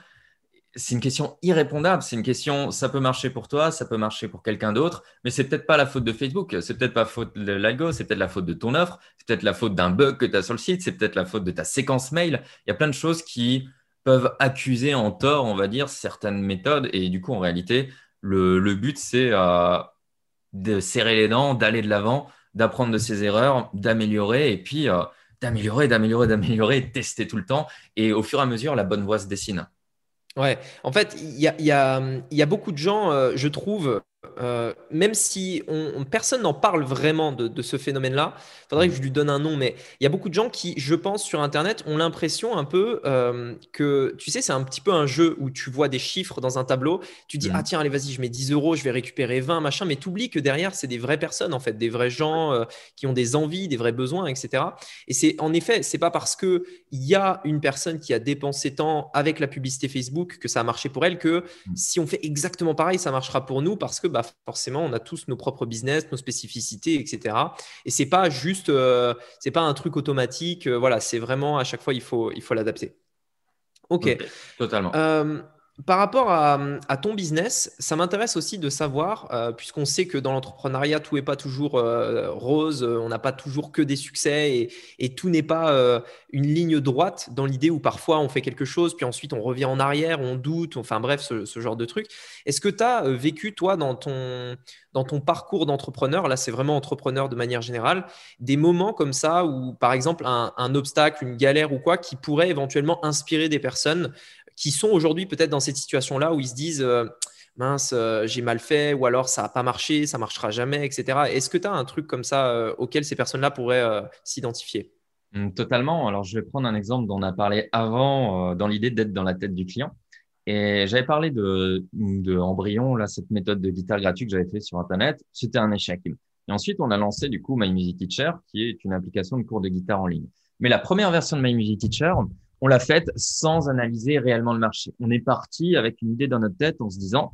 C'est une question irrépondable. C'est une question, ça peut marcher pour toi, ça peut marcher pour quelqu'un d'autre, mais c'est peut-être pas la faute de Facebook. C'est peut-être pas la faute de l'algo, c'est peut-être la faute de ton offre, c'est peut-être la faute d'un bug que tu as sur le site, c'est peut-être la faute de ta séquence mail. Il y a plein de choses qui peuvent accuser en tort, on va dire, certaines méthodes. Et du coup, en réalité, le, but, c'est euh, de serrer les dents, d'aller de l'avant, d'apprendre de ses erreurs, d'améliorer et puis euh, d'améliorer, d'améliorer, d'améliorer, tester tout le temps. Et au fur et à mesure, la bonne voie se dessine. Ouais, en fait, il y a, beaucoup de gens, euh, je trouve, euh, même si on, personne n'en parle vraiment de, ce phénomène-là, il faudrait que je lui donne un nom, mais il y a beaucoup de gens qui, je pense, sur Internet, ont l'impression un peu euh, que, tu sais, c'est un petit peu un jeu où tu vois des chiffres dans un tableau, tu dis, ah tiens, allez, vas-y, je mets 10 euros, je vais récupérer 20, machin, mais tu oublies que derrière, c'est des vraies personnes, en fait, des vrais gens euh, qui ont des envies, des vrais besoins, etc. Et c'est, en effet, c'est pas parce qu'il y a une personne qui a dépensé tant avec la publicité Facebook que ça a marché pour elle que mm. si on fait exactement pareil, ça marchera pour nous parce que bah, forcément, on a tous nos propres business, nos spécificités, etc. Et c'est pas juste, euh, c'est pas un truc automatique. Euh, voilà, c'est vraiment à chaque fois, il faut, il faut l'adapter. Ok. Totalement. Par rapport à, ton business, ça m'intéresse aussi de savoir, euh, puisqu'on sait que dans l'entrepreneuriat, tout n'est pas toujours euh, rose, euh, on n'a pas toujours que des succès et, tout n'est pas une ligne droite dans l'idée où parfois on fait quelque chose, puis ensuite on revient en arrière, on doute, enfin bref, ce, genre de truc. Est-ce que tu as vécu, toi, dans ton, dans ton parcours d'entrepreneur, là c'est vraiment entrepreneur de manière générale, des moments comme ça où, par exemple, un obstacle, une galère ou quoi, qui pourrait éventuellement inspirer des personnes qui sont aujourd'hui peut-être dans cette situation-là où ils se disent euh, mince, euh, j'ai mal fait, ou alors ça n'a pas marché, ça marchera jamais, etc. Est-ce que tu as un truc comme ça euh, auquel ces personnes-là pourraient s'identifier? Mmh, Totalement. Alors, je vais prendre un exemple dont on a parlé avant, dans l'idée d'être dans la tête du client. Et j'avais parlé de, de Embryon, là, cette méthode de guitare gratuite que j'avais fait sur Internet. C'était un échec. Et ensuite, on a lancé du coup My Music Teacher, qui est une application de cours de guitare en ligne. Mais la première version de My Music Teacher, on l'a faite sans analyser réellement le marché. On est parti avec une idée dans notre tête en se disant,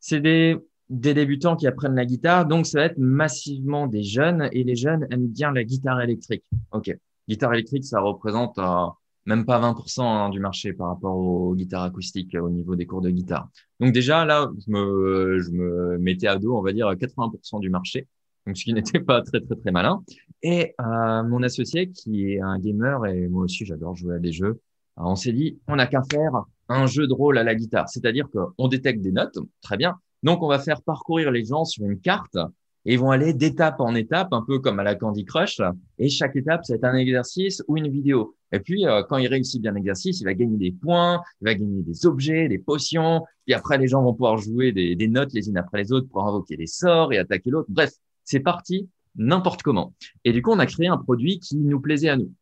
c'est des, débutants qui apprennent la guitare, donc ça va être massivement des jeunes et les jeunes aiment bien la guitare électrique. Ok, guitare électrique, ça représente euh, même pas 20% hein, du marché par rapport aux guitares acoustiques au niveau des cours de guitare. Donc déjà là, je me, je me mettais à dos, on va dire 80% du marché donc ce qui n'était pas très très très malin. Et euh, mon associé qui est un gamer et moi aussi j'adore jouer à des jeux, euh, on s'est dit on n'a qu'à faire un jeu de rôle à la guitare, c'est-à-dire qu'on détecte des notes, très bien. Donc on va faire parcourir les gens sur une carte et ils vont aller d'étape en étape, un peu comme à la Candy Crush. Et chaque étape, c'est un exercice ou une vidéo. Et puis, euh, quand il réussit bien l'exercice, il va gagner des points, il va gagner des objets, des potions. Puis après, les gens vont pouvoir jouer des, des notes les unes après les autres pour invoquer des sorts et attaquer l'autre. Bref, c'est parti n'importe comment. Et du coup, on a créé un produit qui nous plaisait à nous,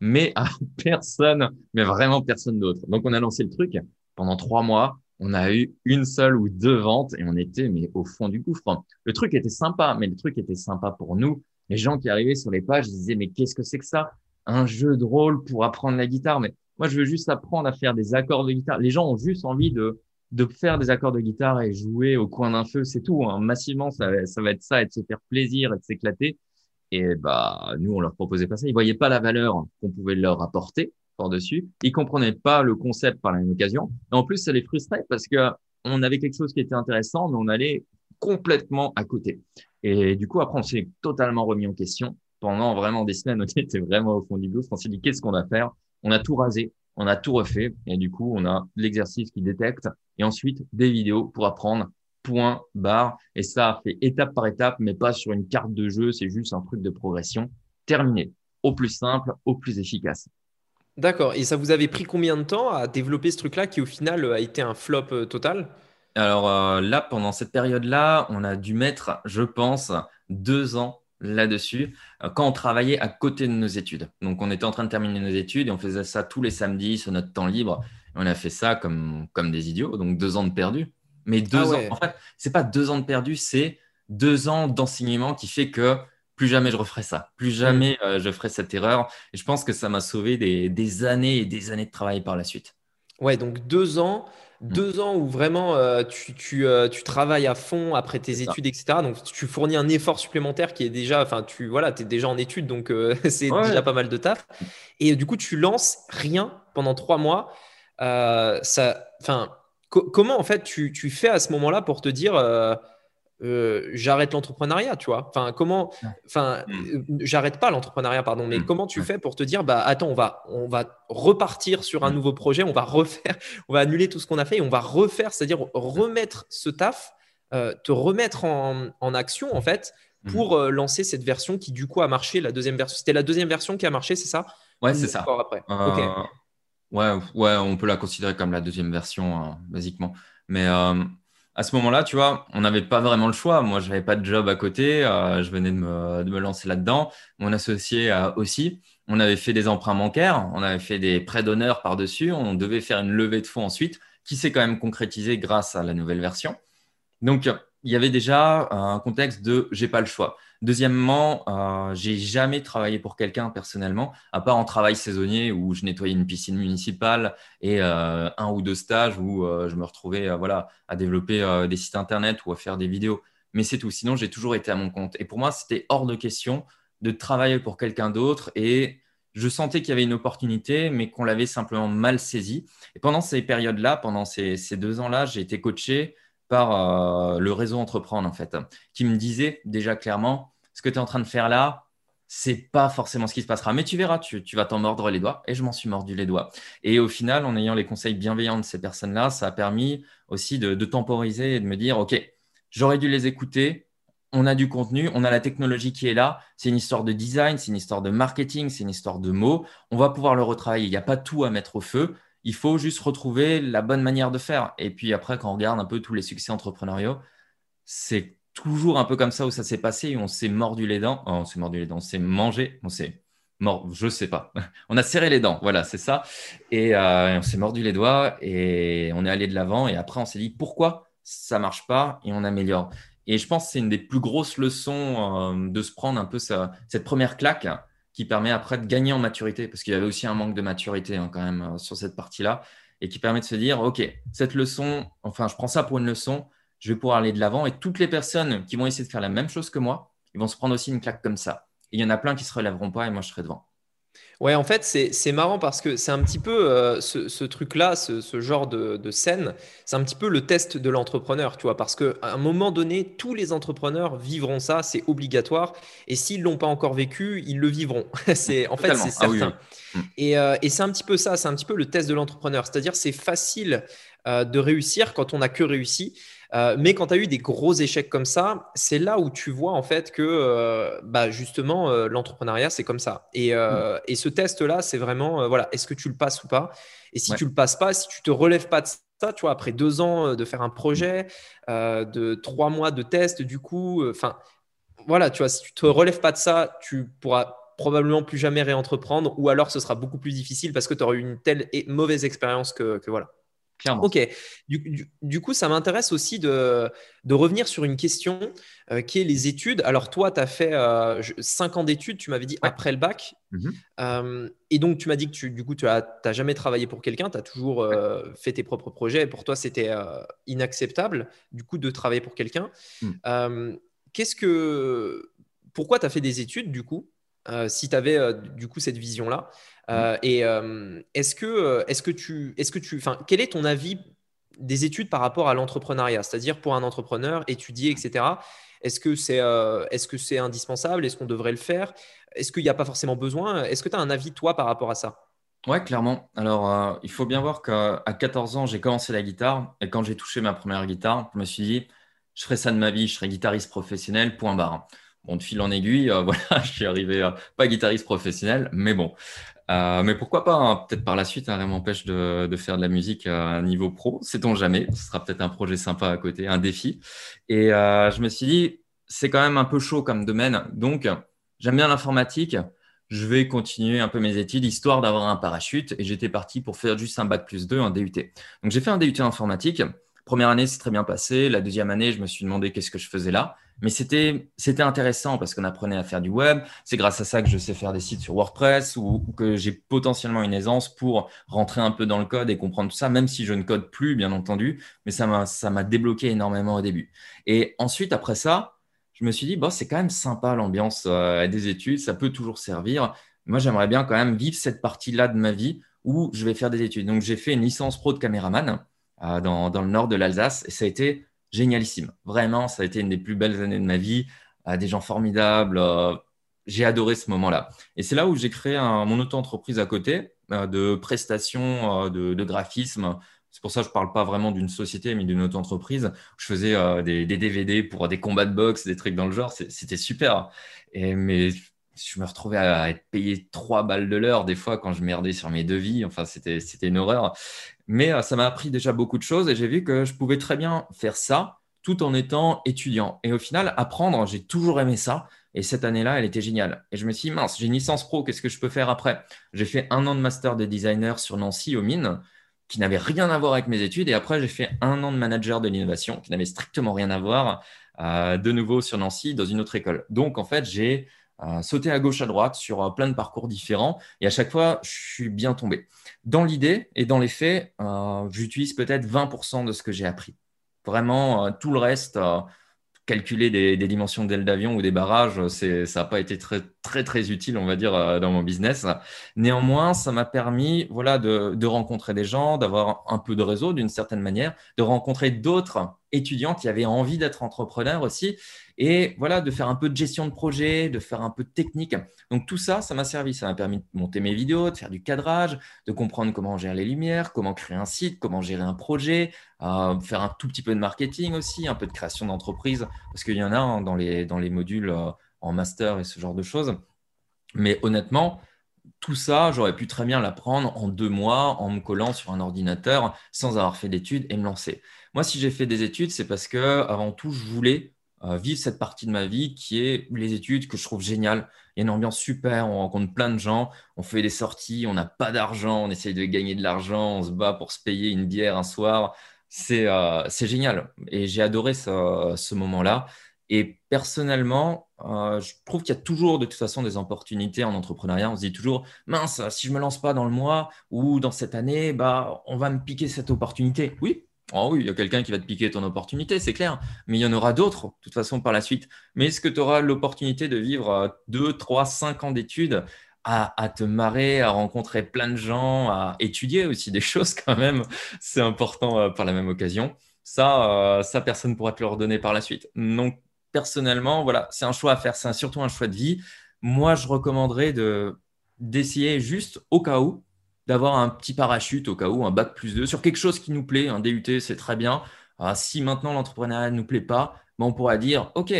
mais à personne, mais vraiment personne d'autre. Donc, on a lancé le truc. Pendant trois mois, on a eu une seule ou deux ventes et on était mais au fond du gouffre. Le truc était sympa, mais le truc était sympa pour nous. Les gens qui arrivaient sur les pages disaient mais qu'est-ce que c'est que ça? Un jeu de rôle pour apprendre la guitare. Mais moi, je veux juste apprendre à faire des accords de guitare. Les gens ont juste envie de de faire des accords de guitare et jouer au coin d'un feu, c'est tout. Hein. Massivement, ça, va être ça, et de se faire plaisir, et de s'éclater. Et bah, nous, on leur proposait pas ça. Ils voyaient pas la valeur qu'on pouvait leur apporter par-dessus. Ils comprenaient pas le concept par la même occasion. Et en plus, ça les frustrait parce que on avait quelque chose qui était intéressant, mais on allait complètement à côté. Et du coup, après, on s'est totalement remis en question. Pendant vraiment des semaines, on était vraiment au fond du gouffre. On s'est dit, qu'est-ce qu'on va faire? On a tout rasé on a tout refait et du coup, on a l'exercice qui détecte et ensuite des vidéos pour apprendre point, barre. Et ça fait étape par étape, mais pas sur une carte de jeu. C'est juste un truc de progression. Terminé. Au plus simple, au plus efficace. D'accord. Et ça vous avait pris combien de temps à développer ce truc-là qui au final a été un flop euh, total? Alors euh, là, pendant cette période-là, on a dû mettre, je pense, deux ans là-dessus euh, quand on travaillait à côté de nos études. Donc, on était en train de terminer nos études et on faisait ça tous les samedis sur notre temps libre. on a fait ça comme, comme des idiots, donc deux ans de perdu. Mais deux ah ans, en fait, c'est pas deux ans de perdu, c'est deux ans d'enseignement qui fait que plus jamais je referai ça, plus jamais mm. euh, je ferai cette erreur. Et je pense que ça m'a sauvé des, des, années et des années de travail par la suite. Ouais, donc deux ans, Mm. deux ans où vraiment euh, tu, tu, euh, tu travailles à fond après tes études, etc. Donc tu fournis un effort supplémentaire qui est déjà, enfin tu voilà, es déjà en études, donc euh, c'est Ouais, déjà pas mal de taf. Et du coup, tu lances rien pendant trois mois. Ça, enfin, co- comment en fait tu, tu fais à ce moment-là pour te dire euh, j'arrête l'entrepreneuriat, tu vois? Enfin, comment, enfin, Mm. euh, j'arrête pas l'entrepreneuriat, pardon, mais Mm. comment tu fais pour te dire bah attends, on va, on va repartir sur un Mm. nouveau projet, on va refaire, on va annuler tout ce qu'on a fait et on va refaire, c'est-à-dire remettre ce taf, euh, te remettre en, en action en fait pour lancer cette version qui du coup a marché, la deuxième version. C'était la deuxième version qui a marché, c'est ça? Ouais, c'est ça. après? Ok. Euh, ouais, ouais, on peut la considérer comme la deuxième version, hein, basiquement. Mais à ce moment-là, tu vois, on n'avait pas vraiment le choix. Moi, je n'avais pas de job à côté. euh, je venais de me, de me lancer là-dedans. Mon associé aussi. On avait fait des emprunts bancaires. On avait fait des prêts d'honneur par-dessus. On devait faire une levée de fonds ensuite, qui s'est quand même concrétisée grâce à la nouvelle version. Donc, il y avait déjà un contexte de j'ai pas le choix. Deuxièmement, euh, j'ai jamais travaillé pour quelqu'un personnellement, à part en travail saisonnier où je nettoyais une piscine municipale et euh, un ou deux stages où euh, je me retrouvais euh, voilà, à développer des sites internet ou à faire des vidéos. Mais c'est tout. Sinon, j'ai toujours été à mon compte. Et pour moi, c'était hors de question de travailler pour quelqu'un d'autre et je sentais qu'il y avait une opportunité, mais qu'on l'avait simplement mal saisie. Et pendant ces périodes-là, pendant ces, ces deux ans-là, j'ai été coaché par euh, le réseau Entreprendre, en fait, qui me disait déjà clairement, ce que tu es en train de faire là, c'est pas forcément ce qui se passera, mais tu verras, tu, vas t'en mordre les doigts. Et je m'en suis mordu les doigts. Et au final, en ayant les conseils bienveillants de ces personnes-là, ça a permis aussi de, de temporiser et de me dire, OK, j'aurais dû les écouter. On a du contenu, on a la technologie qui est là. C'est une histoire de design, c'est une histoire de marketing, c'est une histoire de mots. On va pouvoir le retravailler. Il n'y a pas tout à mettre au feu. Il faut juste retrouver la bonne manière de faire. Et puis après, quand on regarde un peu tous les succès entrepreneuriaux, c'est toujours un peu comme ça où ça s'est passé et on s'est mordu les dents. Oh, on s'est mordu les dents, on s'est mangé, on s'est mort, je sais pas. On a serré les dents, voilà, c'est ça. Et euh, on s'est mordu les doigts et on est allé de l'avant. Et après, on s'est dit pourquoi ça marche pas et on améliore? Et je pense que c'est une des plus grosses leçons euh, de se prendre un peu cette première claque qui permet après de gagner en maturité, parce qu'il y avait aussi un manque de maturité hein, quand même euh, sur cette partie-là, et qui permet de se dire, OK, cette leçon, enfin, je prends ça pour une leçon, je vais pouvoir aller de l'avant, et toutes les personnes qui vont essayer de faire la même chose que moi, ils vont se prendre aussi une claque comme ça. Et il y en a plein qui se relèveront pas, et moi, je serai devant. Ouais, en fait, c'est marrant parce que c'est un petit peu euh, ce, ce truc-là, ce, ce genre de, de scène, c'est un petit peu le test de l'entrepreneur, tu vois, parce qu'à un moment donné, tous les entrepreneurs vivront ça, c'est obligatoire, et s'ils l'ont pas encore vécu, ils le vivront. C'est, en fait, c'est Ah oui, certain. oui. Mm. Et, euh, et c'est un petit peu ça, c'est un petit peu le test de l'entrepreneur, c'est-à-dire c'est facile euh, de réussir quand on n'a que réussi. Euh, mais quand tu as eu des gros échecs comme ça, c'est là où tu vois en fait que euh, bah, justement euh, l'entrepreneuriat c'est comme ça. Et, Mm. et ce test-là, c'est vraiment voilà, est-ce que tu le passes ou pas? Et si Ouais. tu le passes pas, si tu te relèves pas de ça, tu vois, après deux ans de faire un projet, euh, de trois mois de test, du coup, enfin voilà, tu vois, si tu te relèves pas de ça, tu pourras probablement plus jamais réentreprendre, ou alors ce sera beaucoup plus difficile parce que tu auras eu une telle et mauvaise expérience que, que voilà. Clairement. Ok, du, du- du coup, ça m'intéresse aussi de, de revenir sur une question euh, qui est les études. Alors, toi, tu as fait euh, je- cinq ans d'études, tu m'avais dit Ouais. après le bac. Mhm. Euh, et donc, tu m'as dit que tu, du coup, tu n'as jamais travaillé pour quelqu'un, tu as toujours euh, fait tes propres projets. Et pour toi, c'était inacceptable, du coup, de travailler pour quelqu'un. Mm. Qu'est-ce que. Pourquoi tu as fait des études, du coup, si tu avais, du coup, cette vision-là? Euh, et euh, est-ce que, euh, est-ce que tu, est-ce que tu, enfin, quel est ton avis des études par rapport à l'entrepreneuriat, c'est-à-dire pour un entrepreneur, étudier, etc. Est-ce que c'est, euh, est-ce que c'est indispensable? Est-ce qu'on devrait le faire? Est-ce qu'il n'y a pas forcément besoin? Est-ce que tu as un avis toi par rapport à ça? Ouais, clairement. Alors, il faut bien voir qu'à 14 ans, j'ai commencé la guitare. Et quand j'ai touché ma première guitare, je me suis dit, je ferai ça de ma vie, je serai guitariste professionnel, point barre. Bon, de fil en aiguille, euh, voilà, je suis arrivé euh, pas guitariste professionnel, mais bon. Euh, mais pourquoi pas, hein, peut-être par la suite, hein, rien m'empêche de, de faire de la musique à un niveau pro, sait-on jamais. Ce sera peut-être un projet sympa à côté, un défi. Et euh, je me suis dit, c'est quand même un peu chaud comme domaine. Donc, j'aime bien l'informatique je vais continuer un peu mes études histoire d'avoir un parachute. Et j'étais parti pour faire juste un bac plus 2, un DUT. Donc j'ai fait un DUT informatique Première année, c'est très bien passé. La deuxième année, je me suis demandé qu'est-ce que je faisais là. Mais c'était, intéressant parce qu'on apprenait à faire du web. C'est grâce à ça que je sais faire des sites sur WordPress ou, que j'ai potentiellement une aisance pour rentrer un peu dans le code et comprendre tout ça, même si je ne code plus, bien entendu. Mais ça m'a, ça m'a débloqué énormément au début. Et ensuite, après ça, je me suis dit, bon, c'est quand même sympa l'ambiance euh, des études, ça peut toujours servir. Moi, j'aimerais bien quand même vivre cette partie-là de ma vie où je vais faire des études. Donc, j'ai fait une licence pro de caméraman euh, dans, dans le nord de l'Alsace et ça a été génialissime. Vraiment, ça a été une des plus belles années de ma vie. Euh, des gens formidables. Euh, j'ai adoré ce moment-là. Et c'est là où j'ai créé mon auto-entreprise à côté euh, de prestations de, graphisme. C'est pour ça que je ne parle pas vraiment d'une société, mais d'une auto-entreprise. Je faisais des, DVD pour des combats de boxe, des trucs dans le genre. C'était super. Mais je me retrouvais à être payé 3 balles de l'heure des fois quand je merdais sur mes devis. Enfin, c'était une horreur. Mais euh, ça m'a appris déjà beaucoup de choses et j'ai vu que je pouvais très bien faire ça tout en étant étudiant. Et au final, apprendre, j'ai toujours aimé ça. Et cette année-là, elle était géniale. Et je me suis dit, mince, j'ai une licence pro, qu'est-ce que je peux faire après? J'ai fait un an de master de designer sur Nancy, aux mines, qui n'avait rien à voir avec mes études. Et après, j'ai fait un an de manager de l'innovation, qui n'avait strictement rien à voir, euh, de nouveau sur Nancy, dans une autre école. Donc, en fait, j'ai sauter à gauche, à droite sur euh, plein de parcours différents. Et à chaque fois, je suis bien tombé. Dans l'idée et dans les faits, euh, j'utilise peut-être 20% de ce que j'ai appris. Vraiment, euh, tout le reste, calculer des, dimensions d'ailes d'avion ou des barrages, ça n'a pas été très, très, très utile, on va dire, dans mon business. Néanmoins, ça m'a permis voilà, de rencontrer des gens, d'avoir un peu de réseau d'une certaine manière, de rencontrer d'autres étudiants qui avaient envie d'être entrepreneurs aussi et voilà, de faire un peu de gestion de projet, de faire un peu de technique. Donc tout ça, ça m'a servi. Ça m'a permis de monter mes vidéos, de faire du cadrage, de comprendre comment gérer les lumières, comment créer un site, comment gérer un projet, euh, faire un tout petit peu de marketing aussi, un peu de création d'entreprise, parce qu'il y en a hein, dans, les, dans les modules euh, en master et ce genre de choses. Mais honnêtement, tout ça, j'aurais pu très bien l'apprendre en deux mois en me collant sur un ordinateur sans avoir fait d'études et me lancer. Moi, si j'ai fait des études, c'est parce que avant tout, je voulais euh, vivre cette partie de ma vie qui est les études que je trouve géniales. Il y a une ambiance super, on rencontre plein de gens, on fait des sorties, on n'a pas d'argent, on essaye de gagner de l'argent, on se bat pour se payer une bière un soir. C'est euh, génial et j'ai adoré ce, moment-là. Et personnellement, euh, je trouve qu'il y a toujours de toute façon des opportunités en entrepreneuriat. On se dit toujours, mince, si je me lance pas dans le mois ou dans cette année, bah, on va me piquer cette opportunité. Oui, Oh oui, il y a quelqu'un qui va te piquer ton opportunité, c'est clair. Mais il y en aura d'autres, de toute façon, par la suite. Mais est-ce que tu auras l'opportunité de vivre 2, 3, 5 ans d'études à, te marrer, à rencontrer plein de gens, à étudier aussi des choses quand même? C'est important euh, par la même occasion. Ça, euh, ça, personne ne pourra te le redonner par la suite. Donc, personnellement, voilà, c'est un choix à faire. C'est surtout un choix de vie. Moi, je recommanderais de d'essayer juste au cas où d'avoir un petit parachute au cas où, un bac plus 2, sur quelque chose qui nous plaît, un DUT, c'est très bien. Ah, si maintenant l'entrepreneuriat ne nous plaît pas, ben on pourra dire, OK,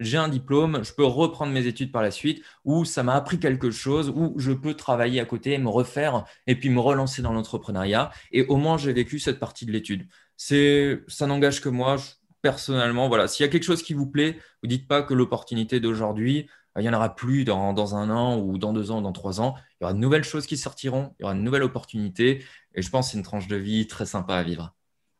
j'ai un diplôme, je peux reprendre mes études par la suite, ou ça m'a appris quelque chose, ou je peux travailler à côté, me refaire, et puis me relancer dans l'entrepreneuriat. Et au moins, j'ai vécu cette partie de l'étude. Ça n'engage que moi. Personnellement, voilà, s'il y a quelque chose qui vous plaît, vous dites pas que l'opportunité d'aujourd'hui, il n'y en aura plus dans, un an ou dans deux ans ou dans trois ans. Il y aura de nouvelles choses qui sortiront, il y aura de nouvelles opportunités. Et je pense que c'est une tranche de vie très sympa à vivre.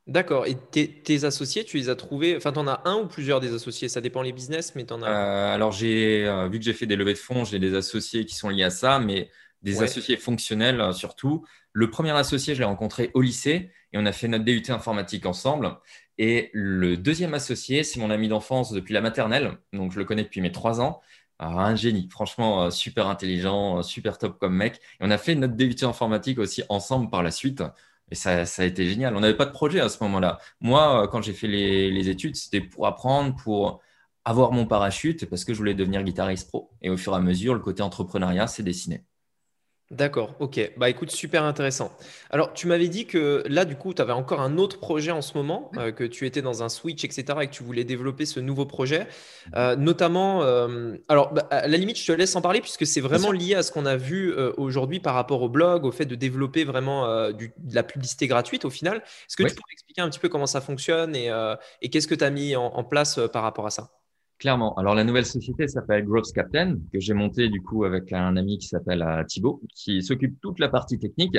D'accord. Et tes, associés, tu les as trouvés Enfin, tu en as un ou plusieurs des associés Ça dépend les business, mais tu en as. Euh, alors, j'ai euh, vu que j'ai fait des levées de fonds, j'ai des associés qui sont liés à ça, mais des associés fonctionnels euh, surtout. Le premier associé, je l'ai rencontré au lycée et on a fait notre DUT informatique ensemble. Et le deuxième associé, c'est mon ami d'enfance depuis la maternelle, donc je le connais depuis mes trois ans. Ah, un génie, franchement, euh, super intelligent, euh, super top comme mec. Et on a fait notre DUT informatique aussi ensemble par la suite. Et ça, ça a été génial. On n'avait pas de projet à ce moment-là. Moi, quand j'ai fait les, les études, c'était pour apprendre, pour avoir mon parachute, parce que je voulais devenir guitariste pro. Et au fur et à mesure, le côté entrepreneuriat s'est dessiné. D'accord, ok. Bah écoute, super intéressant. Alors, tu m'avais dit que là, du coup, tu avais encore un autre projet en ce moment, euh, que tu étais dans un switch, etc., et que tu voulais développer ce nouveau projet. Euh, notamment, euh, alors, bah, à la limite, je te laisse en parler, puisque c'est vraiment lié à ce qu'on a vu aujourd'hui par rapport au blog, au fait de développer vraiment de la publicité gratuite au final. Est-ce que tu pourrais expliquer un petit peu comment ça fonctionne et, qu'est-ce que tu as mis en place par rapport à ça? Clairement. Alors la nouvelle société s'appelle Growth Captain, que j'ai montée du coup avec un ami qui s'appelle euh, Thibaut, qui s'occupe toute la partie technique.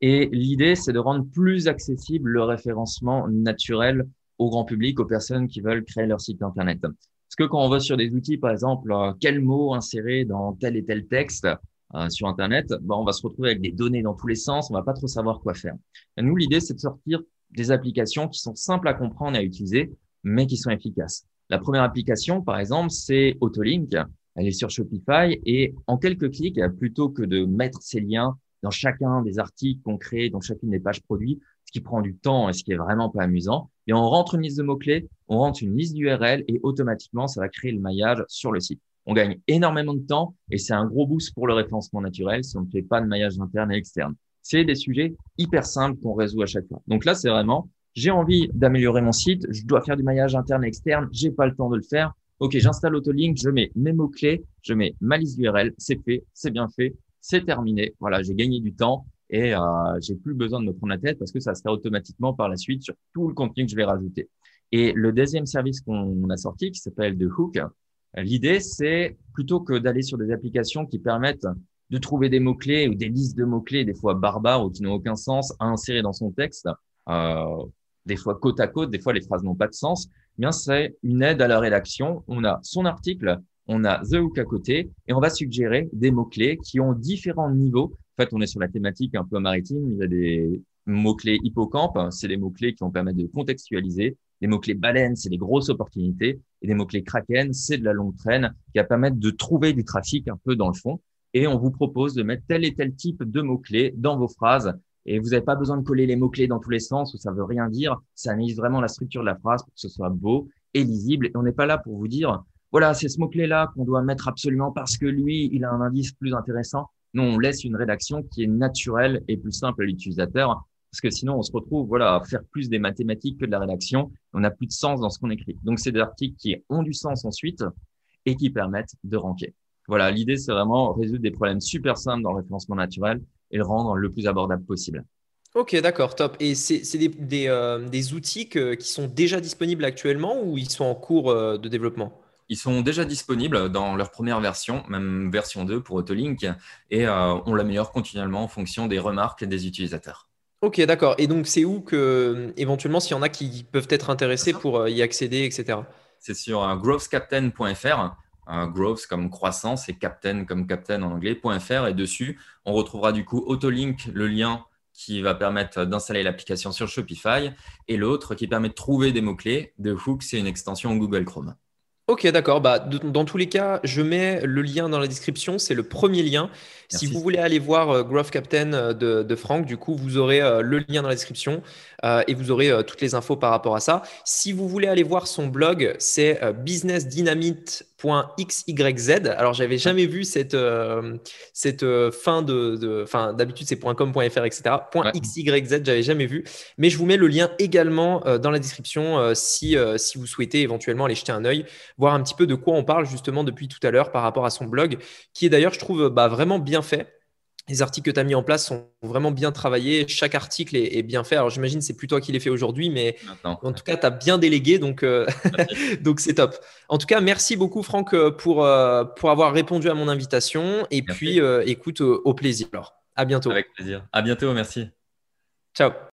Et l'idée, c'est de rendre plus accessible le référencement naturel au grand public, aux personnes qui veulent créer leur site Internet. Parce que quand on va sur des outils, par exemple, euh, quel mot insérer dans tel et tel texte euh, sur Internet, ben, on va se retrouver avec des données dans tous les sens, on va pas trop savoir quoi faire. Nous, l'idée, c'est de sortir des applications qui sont simples à comprendre et à utiliser, mais qui sont efficaces. La première application, par exemple, c'est Autolink. Elle est sur Shopify et en quelques clics, plutôt que de mettre ces liens dans chacun des articles qu'on crée, dans chacune des pages produits, ce qui prend du temps et ce qui est vraiment pas amusant, et on rentre une liste de mots-clés, on rentre une liste d'URL et automatiquement, ça va créer le maillage sur le site. On gagne énormément de temps et c'est un gros boost pour le référencement naturel si on ne fait pas de maillage interne et externe. C'est des sujets hyper simples qu'on résout à chaque fois. Donc là, c'est vraiment, j'ai envie d'améliorer mon site, je dois faire du maillage interne et externe, j'ai pas le temps de le faire. Ok, j'installe Autolink, je mets mes mots-clés, je mets ma liste d'URL, c'est fait, c'est bien fait, c'est terminé. Voilà, j'ai gagné du temps et euh, j'ai plus besoin de me prendre la tête parce que ça se fait automatiquement par la suite sur tout le contenu que je vais rajouter. Et le deuxième service qu'on a sorti qui s'appelle The Hook, l'idée c'est plutôt que d'aller sur des applications qui permettent de trouver des mots-clés ou des listes de mots-clés des fois barbares ou qui n'ont aucun sens à insérer dans son texte, euh, des fois côte à côte, des fois les phrases n'ont pas de sens, eh bien c'est une aide à la rédaction. On a son article, on a The Hook à côté et on va suggérer des mots-clés qui ont différents niveaux en fait, on est sur la thématique un peu maritime. Il y a des mots-clés hippocampe, c'est les mots-clés qui vont permettre de contextualiser. Les mots-clés baleine, c'est des grosses opportunités. Et des mots-clés kraken, c'est de la longue traîne qui va permettre de trouver du trafic un peu dans le fond. Et on vous propose de mettre tel et tel type de mots-clés dans vos phrases. Et vous n'avez pas besoin de coller les mots-clés dans tous les sens où ça veut rien dire. Ça analyse vraiment la structure de la phrase pour que ce soit beau et lisible. Et on n'est pas là pour vous dire, voilà, c'est ce mot-clé-là qu'on doit mettre absolument parce que lui, il a un indice plus intéressant. Non, on laisse une rédaction qui est naturelle et plus simple à l'utilisateur, parce que sinon on se retrouve voilà à faire plus des mathématiques que de la rédaction. On n'a plus de sens dans ce qu'on écrit. Donc c'est des articles qui ont du sens ensuite et qui permettent de ranker. Voilà, l'idée c'est vraiment résoudre des problèmes super simples dans le référencement naturel et le rendre le plus abordable possible. Ok, d'accord, top. Et c'est des, des, euh, des, outils qui sont déjà disponibles actuellement ou ils sont en cours euh, de développement? Ils sont déjà disponibles dans leur première version, même version 2 pour Autolink, et euh, on l'améliore continuellement en fonction des remarques des utilisateurs. Ok, d'accord. Et donc, c'est où que, éventuellement, s'il y en a qui peuvent être intéressés pour euh, y accéder, etc. C'est sur euh, growth comme croissance et captain comme captain en anglais.fr. Et dessus, on retrouvera du coup Autolink, le lien qui va permettre d'installer l'application sur Shopify, et l'autre qui permet de trouver des mots-clés. De Hook, c'est une extension Google Chrome. Ok, d'accord. Bah, dans tous les cas, je mets le lien dans la description. C'est le premier lien. Si vous voulez aller voir euh, Growth Captain euh, de, de, Franck, du coup, vous aurez euh, le lien dans la description et vous aurez toutes les infos par rapport à ça. Si vous voulez aller voir son blog, c'est businessdynamite.xyz. Alors, j'avais jamais vu cette, cette fin de. Enfin, d'habitude, c'est .com.fr, etc. .xyz, j'avais jamais vu. Mais je vous mets le lien également dans la description si, si vous souhaitez éventuellement aller jeter un œil, voir un petit peu de quoi on parle justement depuis tout à l'heure par rapport à son blog, qui est d'ailleurs, je trouve, bah, vraiment bien fait. Les articles que tu as mis en place sont vraiment bien travaillés. Chaque article est, bien fait. Alors, j'imagine que c'est plus toi qui les fait aujourd'hui, mais en tout cas, tu as bien délégué, donc euh, donc c'est top. En tout cas, merci beaucoup, Franck, euh, pour, euh, pour avoir répondu à mon invitation. Et puis, écoute, au plaisir. Alors, à bientôt. Avec plaisir. À bientôt, merci. Ciao.